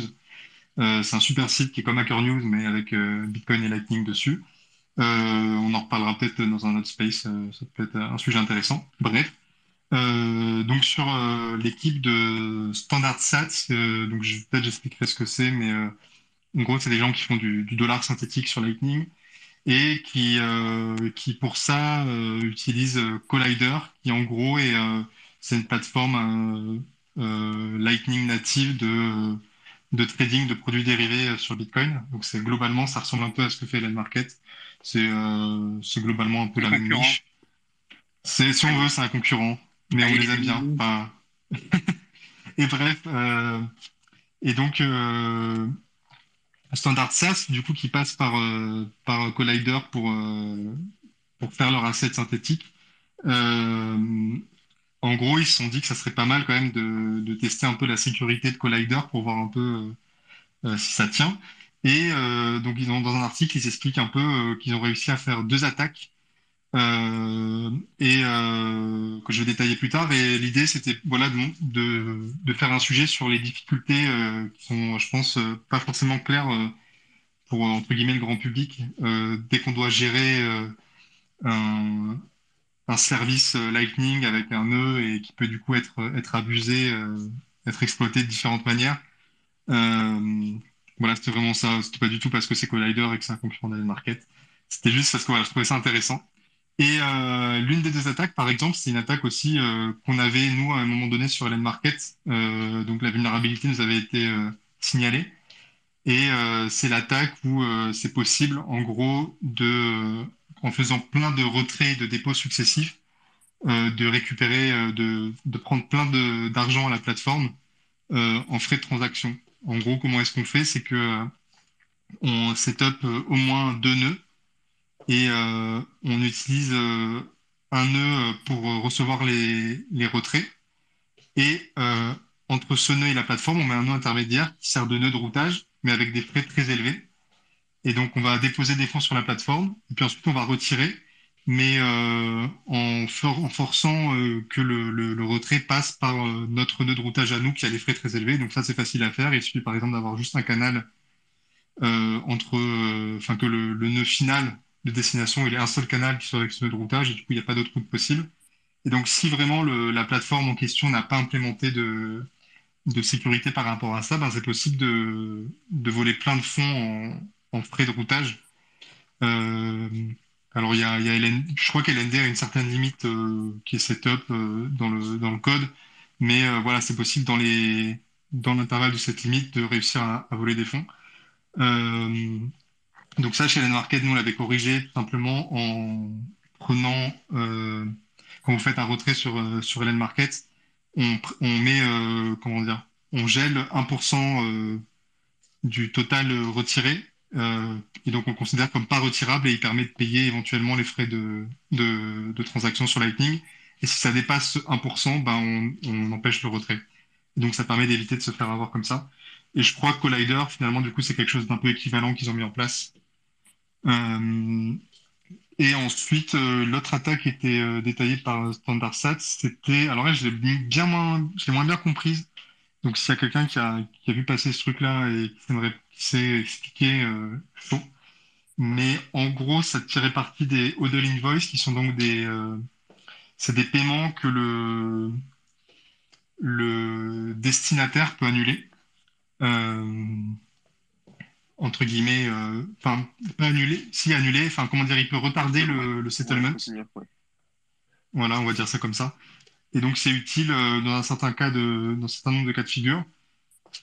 Euh, c'est un super site qui est comme Hacker News, mais avec Bitcoin et Lightning dessus. on en reparlera peut-être dans un autre space. ça peut être un sujet intéressant. Bref. donc sur l'équipe de Standard Sats, donc peut-être j'expliquerai ce que c'est, mais en gros, c'est des gens qui font du dollar synthétique sur Lightning et qui, euh, qui pour ça euh, utilise euh, Collider, qui en gros est c'est une plateforme Lightning native de de trading de produits dérivés sur Bitcoin. Donc c'est globalement, ça ressemble un peu à ce que fait Ellen Market. C'est c'est globalement un peu la même niche. C'est si on veut, c'est un concurrent, mais on les aime bien. et bref, et donc standard SaaS, du coup, qui passe par, euh, par Collider pour, euh, pour faire leur asset synthétique. Euh, en gros, ils se sont dit que ça serait pas mal quand même de, de tester un peu la sécurité de Collider pour voir un peu si ça tient. Et donc, ils ont, dans un article, ils expliquent un peu qu'ils ont réussi à faire deux attaques et euh, que je vais détailler plus tard. Et l'idée, c'était voilà de, faire un sujet sur les difficultés euh, qui sont, je pense, pas forcément claires pour entre guillemets le grand public. dès qu'on doit gérer un, service Lightning avec un nœud et qui peut du coup être abusé, être exploité de différentes manières. voilà, c'était vraiment ça. C'était pas du tout parce que c'est Collider et que c'est un concurrent de market. C'était juste parce que voilà, je trouvais ça intéressant. Et euh, l'une des deux attaques, par exemple, c'est une attaque aussi euh, qu'on avait, nous, à un moment donné, sur Ellen Market. Euh, donc la vulnérabilité nous avait été euh, signalée. Et euh, c'est l'attaque où c'est possible, en gros, de, en faisant plein de retraits et de dépôts successifs, de récupérer, de, de prendre plein d'argent à la plateforme en frais de transaction. En gros, comment est-ce qu'on fait? C'est que on set up au moins deux nœuds et euh, on utilise euh, un nœud pour recevoir les, les retraits. Et euh, entre ce nœud et la plateforme, on met un nœud intermédiaire qui sert de nœud de routage, mais avec des frais très élevés. Et donc, on va déposer des fonds sur la plateforme, et puis ensuite, on va retirer, mais euh, en, for en, forçant euh, que le, le, le, retrait passe par euh, notre nœud de routage à nous, qui a des frais très élevés. Donc ça, c'est facile à faire. Il suffit, par exemple, d'avoir juste un canal entre, enfin, que le, le, nœud final de destination, il y a un seul canal qui soit avec de routage et du coup, il n'y a pas d'autre route possible. Et donc, si vraiment le, la plateforme en question n'a pas implémenté de, sécurité par rapport à ça, ben, c'est possible de, voler plein de fonds en, frais de routage. Euh, alors, il y a, LN, je crois qu'LND a une certaine limite euh, qui est setup euh, dans, le, dans le code, mais voilà, c'est possible dans les dans l'intervalle de cette limite de réussir à voler des fonds. Donc ça, chez Market, nous, on l'avait corrigé tout simplement en prenant, euh, quand vous faites un retrait sur, euh, sur LN Market, on, met, euh, comment dire, on gèle 1% euh, du total retiré. Et donc, on considère comme pas retirable et il permet de payer éventuellement les frais de, de, de transaction sur Lightning. Et si ça dépasse 1%, ben on, on empêche le retrait. Et donc, ça permet d'éviter de se faire avoir comme ça. Et je crois que Collider, finalement, du coup, c'est quelque chose d'un peu équivalent qu'ils ont mis en place. Euh, et ensuite, euh, l'autre attaque était euh, détaillée par StandardSat, c'était. Alors là, je l'ai bien moins, je moins bien comprise. Donc, s'il y a quelqu'un qui a, vu passer ce truc-là et qui, sait expliquer, euh, chaud. Mais en gros, ça tirait parti des hodl invoice qui sont donc des. c'est des paiements que le, destinataire peut annuler. Entre guillemets, euh, enfin, pas annuler, si annuler, enfin, comment dire, il peut retarder le, le settlement. Ouais, ouais. Voilà, on va dire ça comme ça. Et donc, c'est utile euh, dans un certain cas de, dans un certain nombre de cas de figure.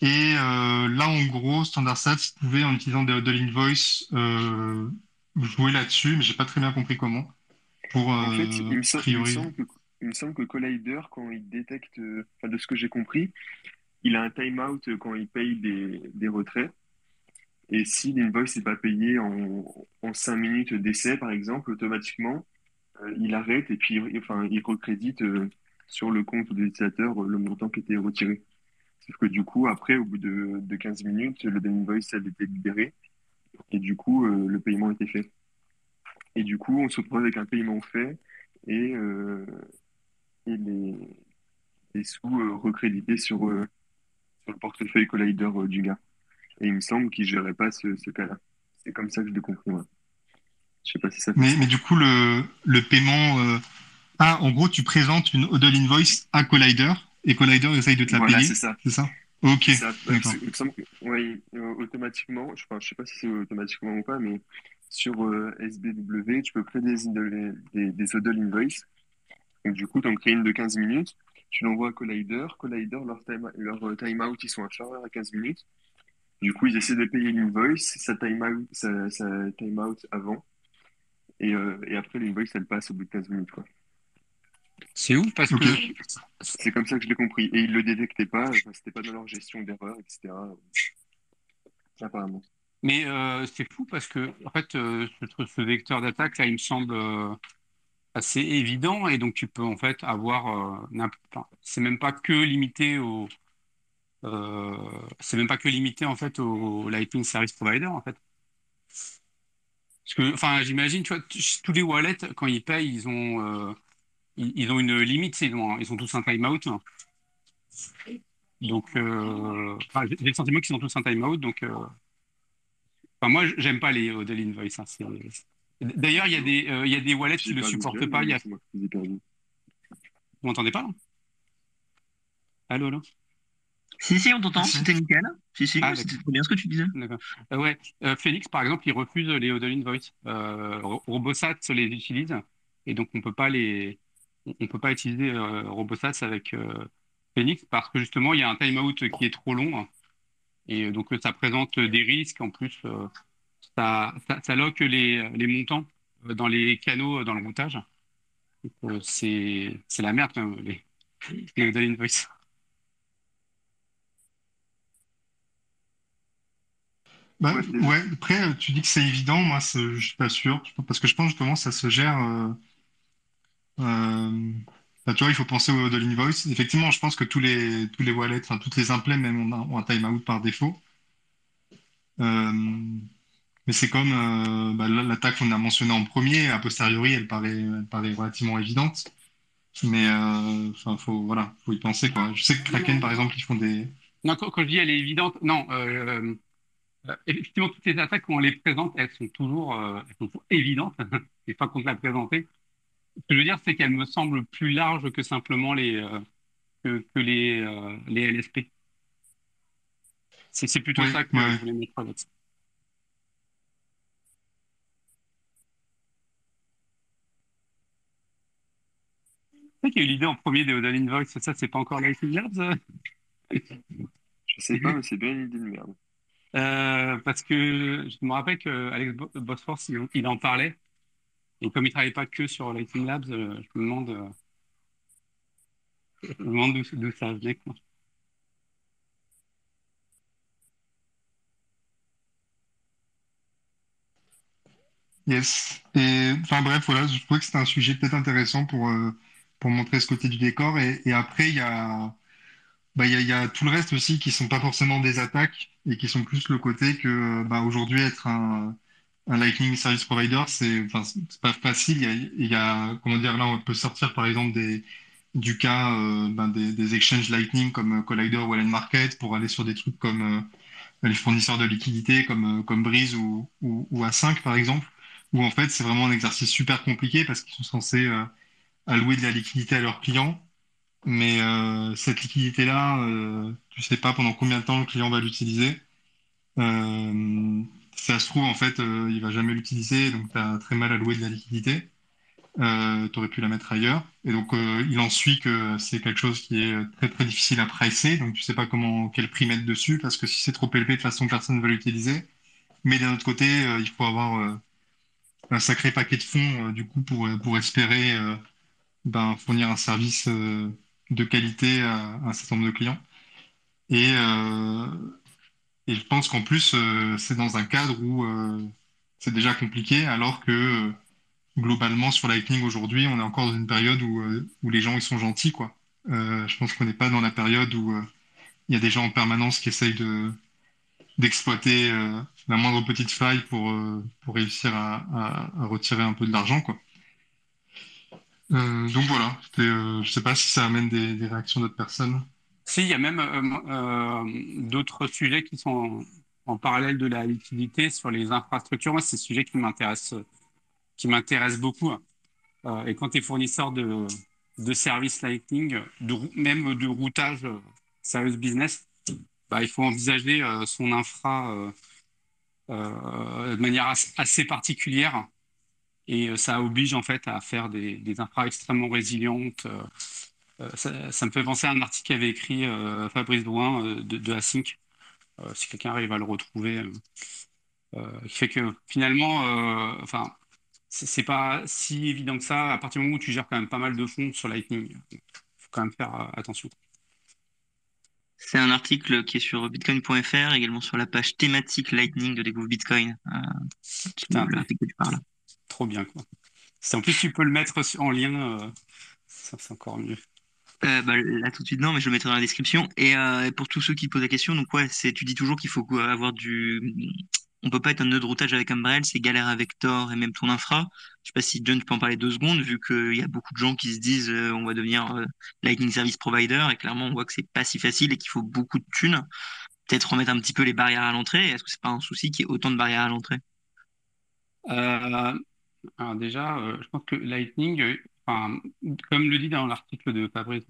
Et euh, là, en gros, StandardSats pouvait, en utilisant de, de l'invoice, euh, jouer là-dessus, mais j'ai pas très bien compris comment. Pour, En fait, euh, il me, il semble que, il me semble que Collider, quand il détecte, euh, de ce que j'ai compris, il a un timeout quand il paye des, des retraits. Et si l'invoice n'est pas payé en, en 5 minutes d'essai, par exemple, automatiquement, euh, il arrête et puis il- enfin, il recrédite euh, sur le compte de l'utilisateur euh, le montant qui était retiré. Sauf que du coup, après, au bout de, de 15 minutes, le invoice elle était libéré et du coup, le paiement était fait. Et du coup, on se retrouve avec un paiement fait et, les, sous recrédités sur, le portefeuille Collider du gars. Et il me semble qu'il ne gérait pas ce, ce cas-là. C'est comme ça que je l'ai compris, moi. Je sais pas si ça fait Mais, mais du coup, le, le paiement. euh, Ah, en gros, tu présentes une hodl invoice à Collider et Collider essaye de te la Voilà, payer. c'est ça. C'est ça? Ok, ça. Ouais, d'accord. c'est- Il me semble que, ouais, euh, automatiquement, je, je sais pas si c'est automatiquement ou pas, mais sur euh, SBW, tu peux créer des, des, des hodl invoice. Donc, du coup, tu en crées une de 15 minutes, tu l'envoies à Collider. Collider, leur time, leur euh, timeout, ils sont inférieurs à 15 minutes. Du coup, ils essaient de payer l'invoice, ça timeout, ça, ça timeout avant. Et, euh, et après, l'invoice, elle passe au bout de 15 minutes, quoi. C'est ouf parce que C'est comme ça que je l'ai compris. Et ils le détectaient pas, c'était pas dans leur gestion d'erreur, etc. Apparemment. Mais euh, c'est fou parce que en fait, euh, ce, ce vecteur d'attaque là, il me semble assez évident et donc tu peux en fait avoir. Enfin, c'est même pas que limité au. Euh, c'est même pas que limité en fait au Lightning Service Provider en fait. Parce que, enfin, j'imagine, tu vois, tous les wallets quand ils payent, ils ont, euh, ils, ils ont une limite, ils ont, un- ils ont tous un timeout. Donc, euh, enfin, j'ai le sentiment qu'ils ont tous un timeout, donc. Enfin, moi, j'aime pas les hodl invoice. hein, D'ailleurs, il y a des, il y a des wallets qui J'ai le supportent pas. Il y a... vous m'entendez pas là? Allô, allô? Si, si, on t'entend, c'était nickel. Si, si, Ah, c'était trop bien ce que tu disais. D'accord. Euh, ouais, Euh, Phoenix, par exemple, il refuse les hodl invoice. Euh, Ro- Robosat les utilise et donc on peut pas les, on peut pas utiliser euh, Robosat avec Phoenix parce que justement il y a un timeout qui est trop long et donc ça présente des risques. En plus, ça, ça, ça lock les, les montants dans les canaux dans le routage. C'est, c'est la merde quand même, les, les hodl invoice. Bah, Ouais, c'est- ouais, après, euh, tu dis que c'est évident, moi, c'est- je suis pas sûr, parce que je pense justement que ça se gère. euh, euh, bah, tu vois, il faut penser au hodl invoice. Effectivement, je pense que tous les, tous les wallets, enfin, toutes les implèmes même ont un, ont un timeout par défaut. Euh, mais c'est comme euh, bah, là, l'attaque qu'on a mentionnée en premier, a posteriori, elle paraît, elle paraît relativement évidente. Mais euh, enfin, faut, voilà, faut y penser, quoi. Je sais que Kraken, par exemple, ils font des. Non, quand, quand je dis elle est évidente, non, effectivement, toutes les attaques, quand on les présente, elles sont toujours, euh, elles sont toujours évidentes, une fois qu'on te l'a présenté. Ce que je veux dire, c'est qu'elles me semblent plus larges que simplement les, euh, que, que les, euh, les LSP. C'est plutôt Oui, ça que ouais. je voulais mettre avec ça. C'est qui a eu l'idée en premier de Odin Invoice, ça, c'est pas encore Lightning Labs? euh Je sais pas, mais c'est bien une idée de merde. Euh, parce que je me rappelle que Alex il, en parlait. Et comme il travaillait pas que sur Lightning Labs, euh, je me demande, euh, demande d'où ça venait. Yes. Et enfin bref, voilà, je trouvais que c'était un sujet peut-être intéressant pour, pour montrer ce côté du décor. Et après, il y a, bah, il y a, y a tout le reste aussi qui sont pas forcément des attaques et qui sont plus le côté que bah, aujourd'hui être un, un Lightning Service Provider, c'est pas facile. Il y a, y a, comment dire, là, on peut sortir par exemple des, du cas euh, ben, des, des exchanges Lightning comme euh, Collider ou Allen Market pour aller sur des trucs comme euh, les fournisseurs de liquidités comme, comme Breeze ou, ou, ou A5 par exemple, où en fait c'est vraiment un exercice super compliqué parce qu'ils sont censés euh, allouer de la liquidité à leurs clients. Mais euh, cette liquidité-là, euh, tu sais pas pendant combien de temps le client va l'utiliser. Euh, ça se trouve, en fait, euh, il va jamais l'utiliser, donc tu as très mal alloué de la liquidité. Euh, tu aurais pu la mettre ailleurs. Et donc, euh, il en suit que c'est quelque chose qui est très très difficile à pricer. Donc, tu sais pas comment quel prix mettre dessus, parce que si c'est trop élevé, de toute façon, personne ne va l'utiliser. Mais d'un autre côté, il faut avoir un sacré paquet de fonds, du coup, pour, pour espérer ben, fournir un service de qualité à, un certain nombre de clients. Et, euh, je pense qu'en plus, euh, c'est dans un cadre où euh, c'est déjà compliqué, alors que globalement, sur Lightning aujourd'hui, on est encore dans une période où, où les gens ils sont gentils, quoi. Je pense qu'on n'est pas dans la période où il y a des gens en permanence qui essayent de d'exploiter la moindre petite faille pour, pour réussir à, à, à retirer un peu de l'argent, quoi. Euh, donc voilà, euh, je sais pas si ça amène des, réactions d'autres personnes. Si, il y a même euh, euh, d'autres sujets qui sont en, parallèle de la liquidité sur les infrastructures. Moi, c'est ce sujet qui m'intéresse, qui m'intéresse beaucoup. hein. Et quand tu es fournisseur de, services Lightning, même de routage service business, bah, il faut envisager son infra de manière as- assez particulière. Et euh, ça oblige en fait à faire des, des infras extrêmement résilientes. euh, euh, ça, ça me fait penser à un article qu'avait écrit euh, Fabrice Douin euh, de, de Async, euh, si quelqu'un arrive à le retrouver, euh, euh, qui fait que finalement, euh, enfin, c'est pas si évident que ça à partir du moment où tu gères quand même pas mal de fonds sur Lightning. Il faut quand même faire euh, attention. C'est un article qui est sur bitcoin.fr, également sur la page thématique Lightning de Découvre Bitcoin. Euh, c'est Putain, l'article que tu parles. Trop bien quoi. Si en plus tu peux le mettre en lien, euh, ça c'est encore mieux. Euh, bah, là tout de suite non, mais je le mettrai dans la description. Et euh, pour tous ceux qui posent la question, donc ouais, c'est tu dis toujours qu'il faut avoir du, on peut pas être un nœud de routage avec Umbrel, c'est galère avec Tor et même ton infra. Je sais pas si John tu peux en parler deux secondes, vu qu'il y a beaucoup de gens qui se disent euh, on va devenir Lightning Service Provider et clairement on voit que c'est pas si facile et qu'il faut beaucoup de thunes. Peut-être remettre un petit peu les barrières à l'entrée. Est-ce que c'est pas un souci qu'il y ait autant de barrières à l'entrée? Euh, alors déjà, euh, je pense que Lightning, euh, comme le dit dans l'article de Fabrice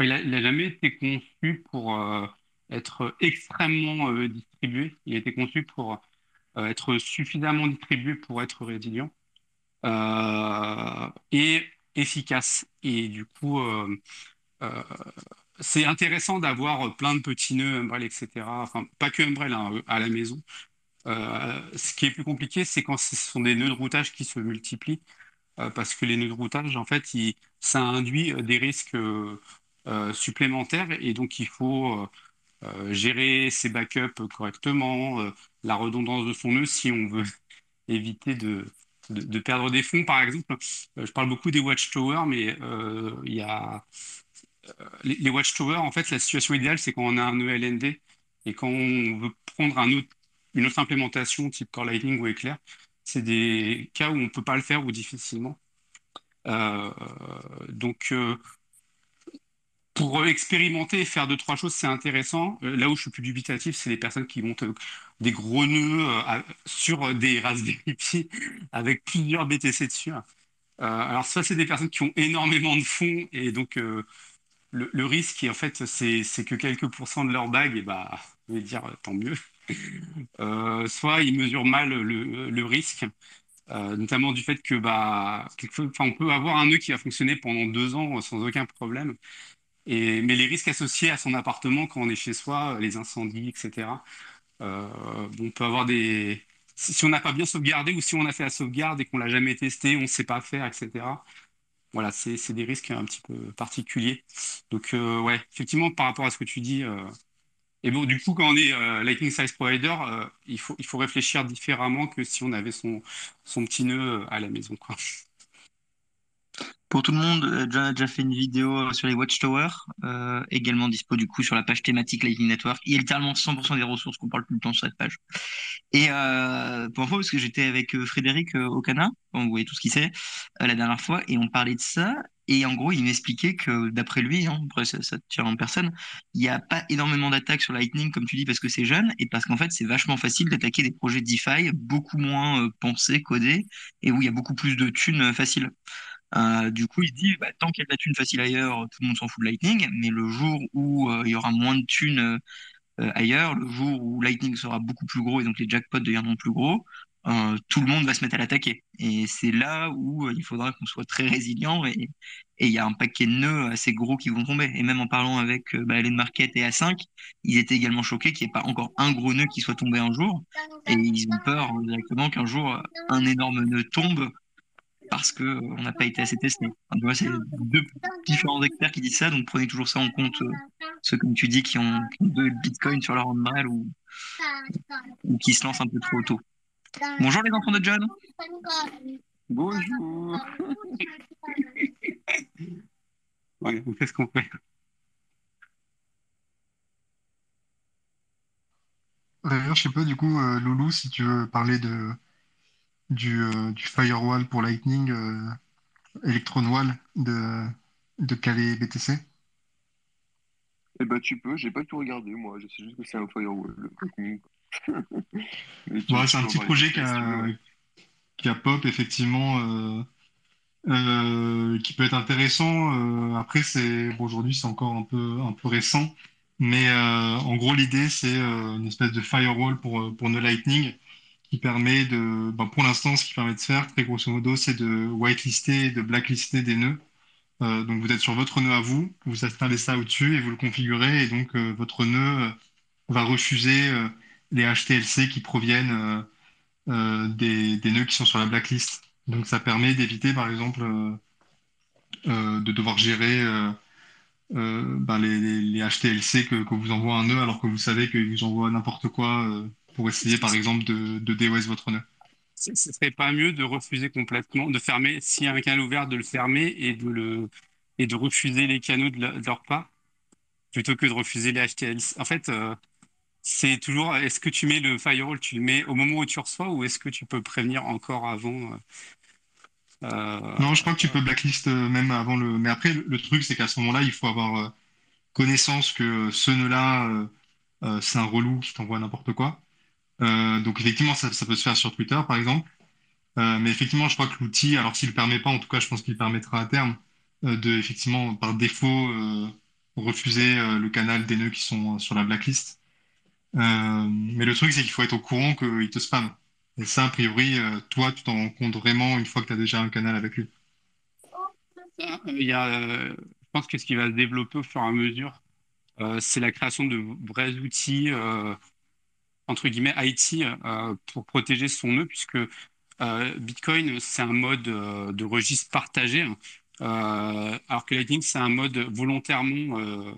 il a, il a jamais été conçu pour euh, être extrêmement euh, distribué. Il a été conçu pour euh, être suffisamment distribué pour être résilient euh, et efficace. Et du coup, euh, euh, c'est intéressant d'avoir plein de petits nœuds Umbrel, etc. Enfin, pas que Umbrel hein, à la maison. Euh, ce qui est plus compliqué, c'est quand ce sont des nœuds de routage qui se multiplient, euh, parce que les nœuds de routage, en fait, ça induit euh, des risques supplémentaires, et donc il faut gérer ses backups correctement, la redondance de son nœud si on veut éviter de, perdre des fonds, par exemple. Je parle beaucoup des watchtowers, mais il y a les, les watchtowers, en fait, la situation idéale, c'est quand on a un nœud LND et quand on veut prendre un autre, une autre implémentation type Core Lightning ou Eclair, c'est des cas où on ne peut pas le faire ou difficilement. Euh, donc, euh, pour expérimenter et faire deux, trois choses, c'est intéressant. là où je suis plus dubitatif, c'est les personnes qui montent des gros nœuds sur des Raspberry Pi avec plusieurs BTC dessus. alors ça, c'est des personnes qui ont énormément de fonds et donc le, risque, en fait, c'est que quelques pourcents de leur bague, et bah, je vais dire tant mieux. Euh, soit ils mesurent mal le, risque, euh, notamment du fait que bah, on peut avoir un nœud qui va fonctionner pendant deux ans sans aucun problème. Et, mais les risques associés à son appartement quand on est chez soi, les incendies, etc. Euh, on peut avoir des. Si on n'a pas bien sauvegardé ou si on a fait la sauvegarde et qu'on l'a jamais testé, on ne sait pas faire, etc. Voilà, c'est des risques un petit peu particuliers. Donc, ouais, effectivement, par rapport à ce que tu dis, et bon, du coup, quand on est euh, Lightning Size Provider, euh, il, faut, il faut réfléchir différemment que si on avait son, son petit nœud euh, à la maison. Pour tout le monde, John a déjà fait une vidéo sur les Watchtowers, également dispo du coup sur la page thématique Lightning Network. Il y a littéralement 100% des ressources qu'on parle tout le temps sur cette page. Et pour info, parce que j'étais avec Frédéric au Cana, vous voyez tout ce qu'il sait, la dernière fois, et on parlait de ça, et en gros, il m'expliquait que d'après lui, hein, après ça, ça tire en personne, il n'y a pas énormément d'attaques sur Lightning, comme tu dis, parce que c'est jeune, et parce qu'en fait, c'est vachement facile d'attaquer des projets DeFi beaucoup moins euh, pensés, codés, et où il y a beaucoup plus de thunes euh, faciles. Euh, du coup, il dit, bah, tant qu'il y a de la thune facile ailleurs, tout le monde s'en fout de Lightning, mais le jour où il y aura moins de thunes ailleurs, le jour où Lightning sera beaucoup plus gros et donc les jackpots deviendront plus gros, euh, tout le monde va se mettre à l'attaquer. Et c'est là où euh, il faudra qu'on soit très résilient et il y a un paquet de nœuds assez gros qui vont tomber. Et même en parlant avec euh, bah, Market et A5, ils étaient également choqués qu'il n'y ait pas encore un gros nœud qui soit tombé un jour. Et ils ont peur directement qu'un jour un énorme nœud tombe parce qu'on n'a pas été assez testé. c'est deux différents experts qui disent ça, donc prenez toujours ça en compte, ceux comme tu dis qui ont, deux bitcoins sur leur handball ou qui se lancent un peu trop tôt. Bonjour les enfants de John. Bonjour. ouais, on fait ce qu'on fait. D'ailleurs, je sais pas, du coup, euh, Loulou, si tu veux parler de, du, euh, du firewall pour Lightning, euh, Electron de, de Calais BTC. Eh ben, tu peux, j'ai pas tout regardé, moi. Je sais juste que c'est un firewall. c'est un petit projet qui a, pop, effectivement, euh, euh, qui peut être intéressant. Euh, après, c'est bon, aujourd'hui, c'est encore un peu, un peu récent. Mais en gros, l'idée, c'est une espèce de firewall pour, pour nos Lightning qui permet de, ben, pour l'instant, ce qui permet de faire, très grosso modo, c'est de whitelister et de blacklister des nœuds. donc, vous êtes sur votre nœud à vous, vous installez ça au-dessus et vous le configurez. Et donc, votre nœud va refuser les HTLC qui proviennent euh, euh, des, nœuds qui sont sur la blacklist. Donc ça permet d'éviter, par exemple, euh, de devoir gérer ben, les, HTLC que, que, vous envoie un nœud alors que vous savez qu'il vous envoie n'importe quoi pour essayer, par exemple, de, de DOS votre nœud. Ce serait pas mieux de refuser complètement, de fermer, s'il y a un canal ouvert, de le fermer et de, le, et de refuser les canaux de, leur part, plutôt que de refuser les HTLC. En fait, c'est toujours, est-ce que tu mets le firewall, tu le mets au moment où tu reçois ou est-ce que tu peux prévenir encore avant euh, euh, Non, je crois que tu peux blacklist euh, même avant le. Mais après, le, truc, c'est qu'à ce moment-là, il faut avoir connaissance que ce nœud-là, c'est un relou qui t'envoie n'importe quoi. donc effectivement, ça, peut se faire sur Twitter, par exemple. mais effectivement, je crois que l'outil, alors s'il ne permet pas, en tout cas, je pense qu'il permettra à terme de, effectivement, par défaut, refuser le canal des nœuds qui sont sur la blacklist. Euh, mais le truc, c'est qu'il faut être au courant qu'il te spamme. Et ça, a priori, euh, toi, tu t'en rends compte vraiment une fois que tu as déjà un canal avec lui. Il y a, euh, je pense que ce qui va se développer au fur et à mesure, c'est la création de vrais outils, entre guillemets, IT, pour protéger son nœud, puisque Bitcoin, c'est un mode de registre partagé, alors que Lightning, c'est un mode volontairement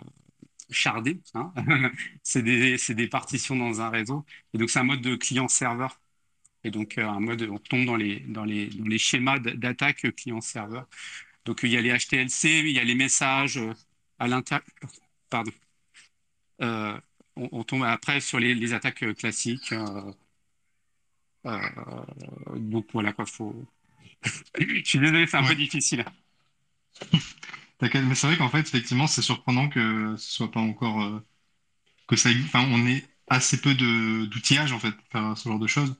chardé. Hein. c'est des, des, partitions dans un réseau. Et donc, c'est un mode de client-serveur. Et donc, euh, un mode, on tombe dans les, dans les, dans les schémas d'attaque client-serveur. Donc, il y a les HTLC, il y a les messages euh, à l'intérieur. Pardon. Euh, on, tombe après sur les, les attaques classiques. donc, voilà quoi, faut. Je suis désolé, c'est un peu difficile. Mais c'est vrai qu'en fait, effectivement, c'est surprenant que ce soit pas encore euh, enfin, on ait assez peu de d'outillage en fait pour faire ce genre de choses,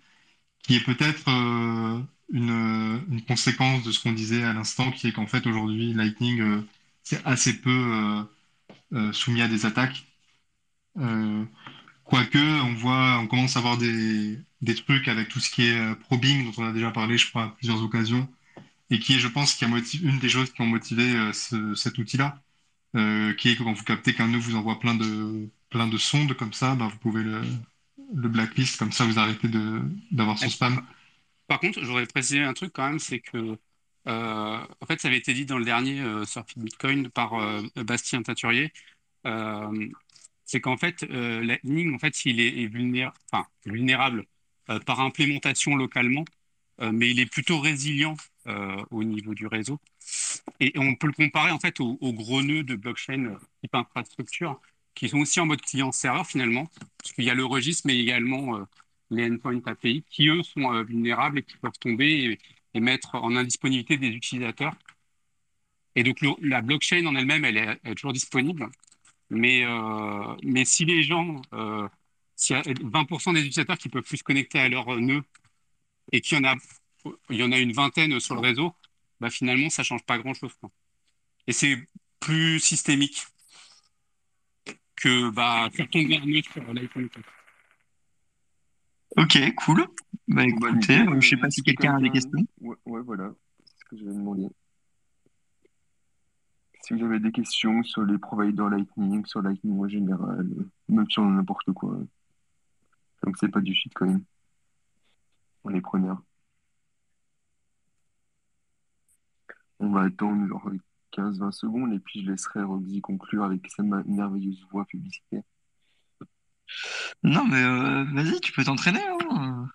qui est peut-être euh, une, une conséquence de ce qu'on disait à l'instant, qui est qu'en fait aujourd'hui Lightning euh, c'est assez peu soumis à des attaques. Quoique, on voit, on commence à voir des, des trucs avec tout ce qui est probing, dont on a déjà parlé, je crois, à plusieurs occasions, et qui est, je pense, qui a motivé, une des choses qui ont motivé euh, ce, cet outil-là, euh, qui est que quand vous captez qu'un nœud vous envoie plein de, plein de sondes comme ça, bah, vous pouvez le, le blacklist, comme ça vous arrêtez d'avoir son spam. Par contre, j'aurais précisé un truc quand même, c'est que, euh, en fait, ça avait été dit dans le dernier euh, Surfing Bitcoin par Bastien Teinturier, euh, c'est qu'en fait, Lightning, en fait, s'il est, vulnérable par implémentation localement, mais il est plutôt résilient euh, au niveau du réseau. Et on peut le comparer en fait aux, gros nœuds de blockchain euh, type infrastructure qui sont aussi en mode client-serveur finalement, parce qu'il y a le registre, mais également euh, les endpoints API qui eux sont vulnérables et qui peuvent tomber et, mettre en indisponibilité des utilisateurs. Et donc la blockchain en elle-même, elle, est, toujours disponible, mais, mais si les gens, s'il y a 20% des utilisateurs qui peuvent plus se connecter à leur nœud et qu'il y en a il y en a une vingtaine sur le réseau, bah finalement, ça change pas grand-chose. Et c'est plus systémique que bah, faire tomber un sur l'iPhone. Ok, cool. Bah écoutez, je sais pas si quelqu'un a des questions. Ouais, ouais voilà, c'est ce que j'avais demandé. Si vous avez des questions sur les providers Lightning, sur Lightning en général, même sur n'importe quoi. Donc c'est pas du shitcoin. On est preneurs. On va attendre genre 15-20 secondes et puis je laisserai Roxy conclure avec sa merveilleuse voix publicitaire. Non, mais euh, vas-y, tu peux t'entraîner. Hein.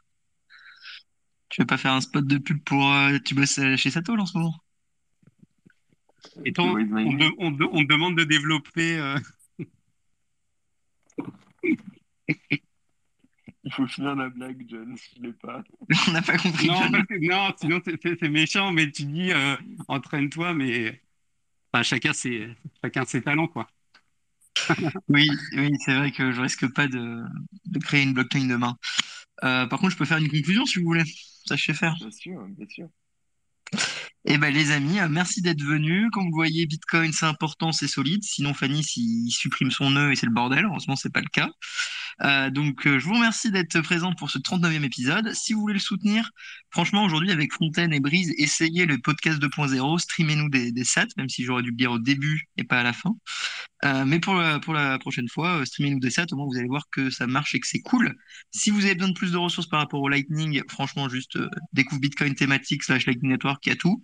Tu veux pas faire un spot de pub pour. Euh, tu bosses chez Satol en ce moment Et on, on, on, demande de développer. Euh, Il faut finir la blague, John, je l'ai pas. On n'a pas compris. Non, John. non sinon c'est méchant, mais tu dis euh, entraîne-toi, mais enfin, chacun, ses, chacun ses talents, quoi. oui, oui, c'est vrai que je risque pas de, de créer une blockchain demain. Euh, par contre, je peux faire une conclusion si vous voulez. Ça, je sais faire. Bien sûr, bien sûr. Eh ben les amis, euh, merci d'être venus. Comme vous voyez, Bitcoin c'est important, c'est solide. Sinon, Fanny, s'il supprime son nœud et c'est le bordel. Heureusement, c'est pas le cas. Euh, donc, euh, je vous remercie d'être présent pour ce 39e épisode. Si vous voulez le soutenir, franchement, aujourd'hui, avec Fontaine et Brise, essayez le podcast 2.0, streamez-nous des, sets, même si j'aurais dû le dire au début et pas à la fin. Mais pour la, pour la prochaine fois, streamez-nous des sets, au moins vous allez voir que ça marche et que c'est cool. Si vous avez besoin de plus de ressources par rapport au Lightning, franchement, juste découvre Bitcoin thématique slash Lightning Network, qui a tout.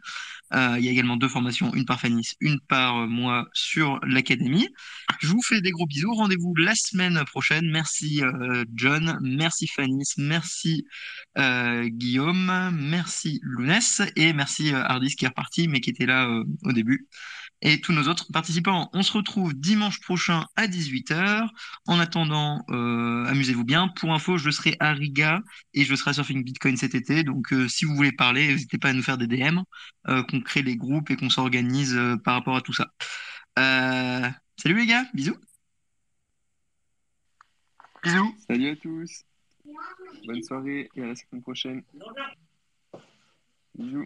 Euh, il y a également deux formations, une par Fanis, une par moi sur l'Académie. Je vous fais des gros bisous. Rendez-vous la semaine prochaine. Merci euh, John, merci Fanis, merci euh, Guillaume, merci Lounès et merci Hardis qui est reparti mais qui était là au début et tous nos autres participants. On se retrouve dimanche prochain à 18h. En attendant, euh, amusez-vous bien. Pour info, je serai à Riga et je serai à Surfing Bitcoin cet été. Donc, euh, si vous voulez parler, n'hésitez pas à nous faire des DM, euh, qu'on crée les groupes et qu'on s'organise euh, par rapport à tout ça. Euh, salut les gars, bisous. Bisous. Salut à tous. Bonne soirée et à la semaine prochaine. Bisous.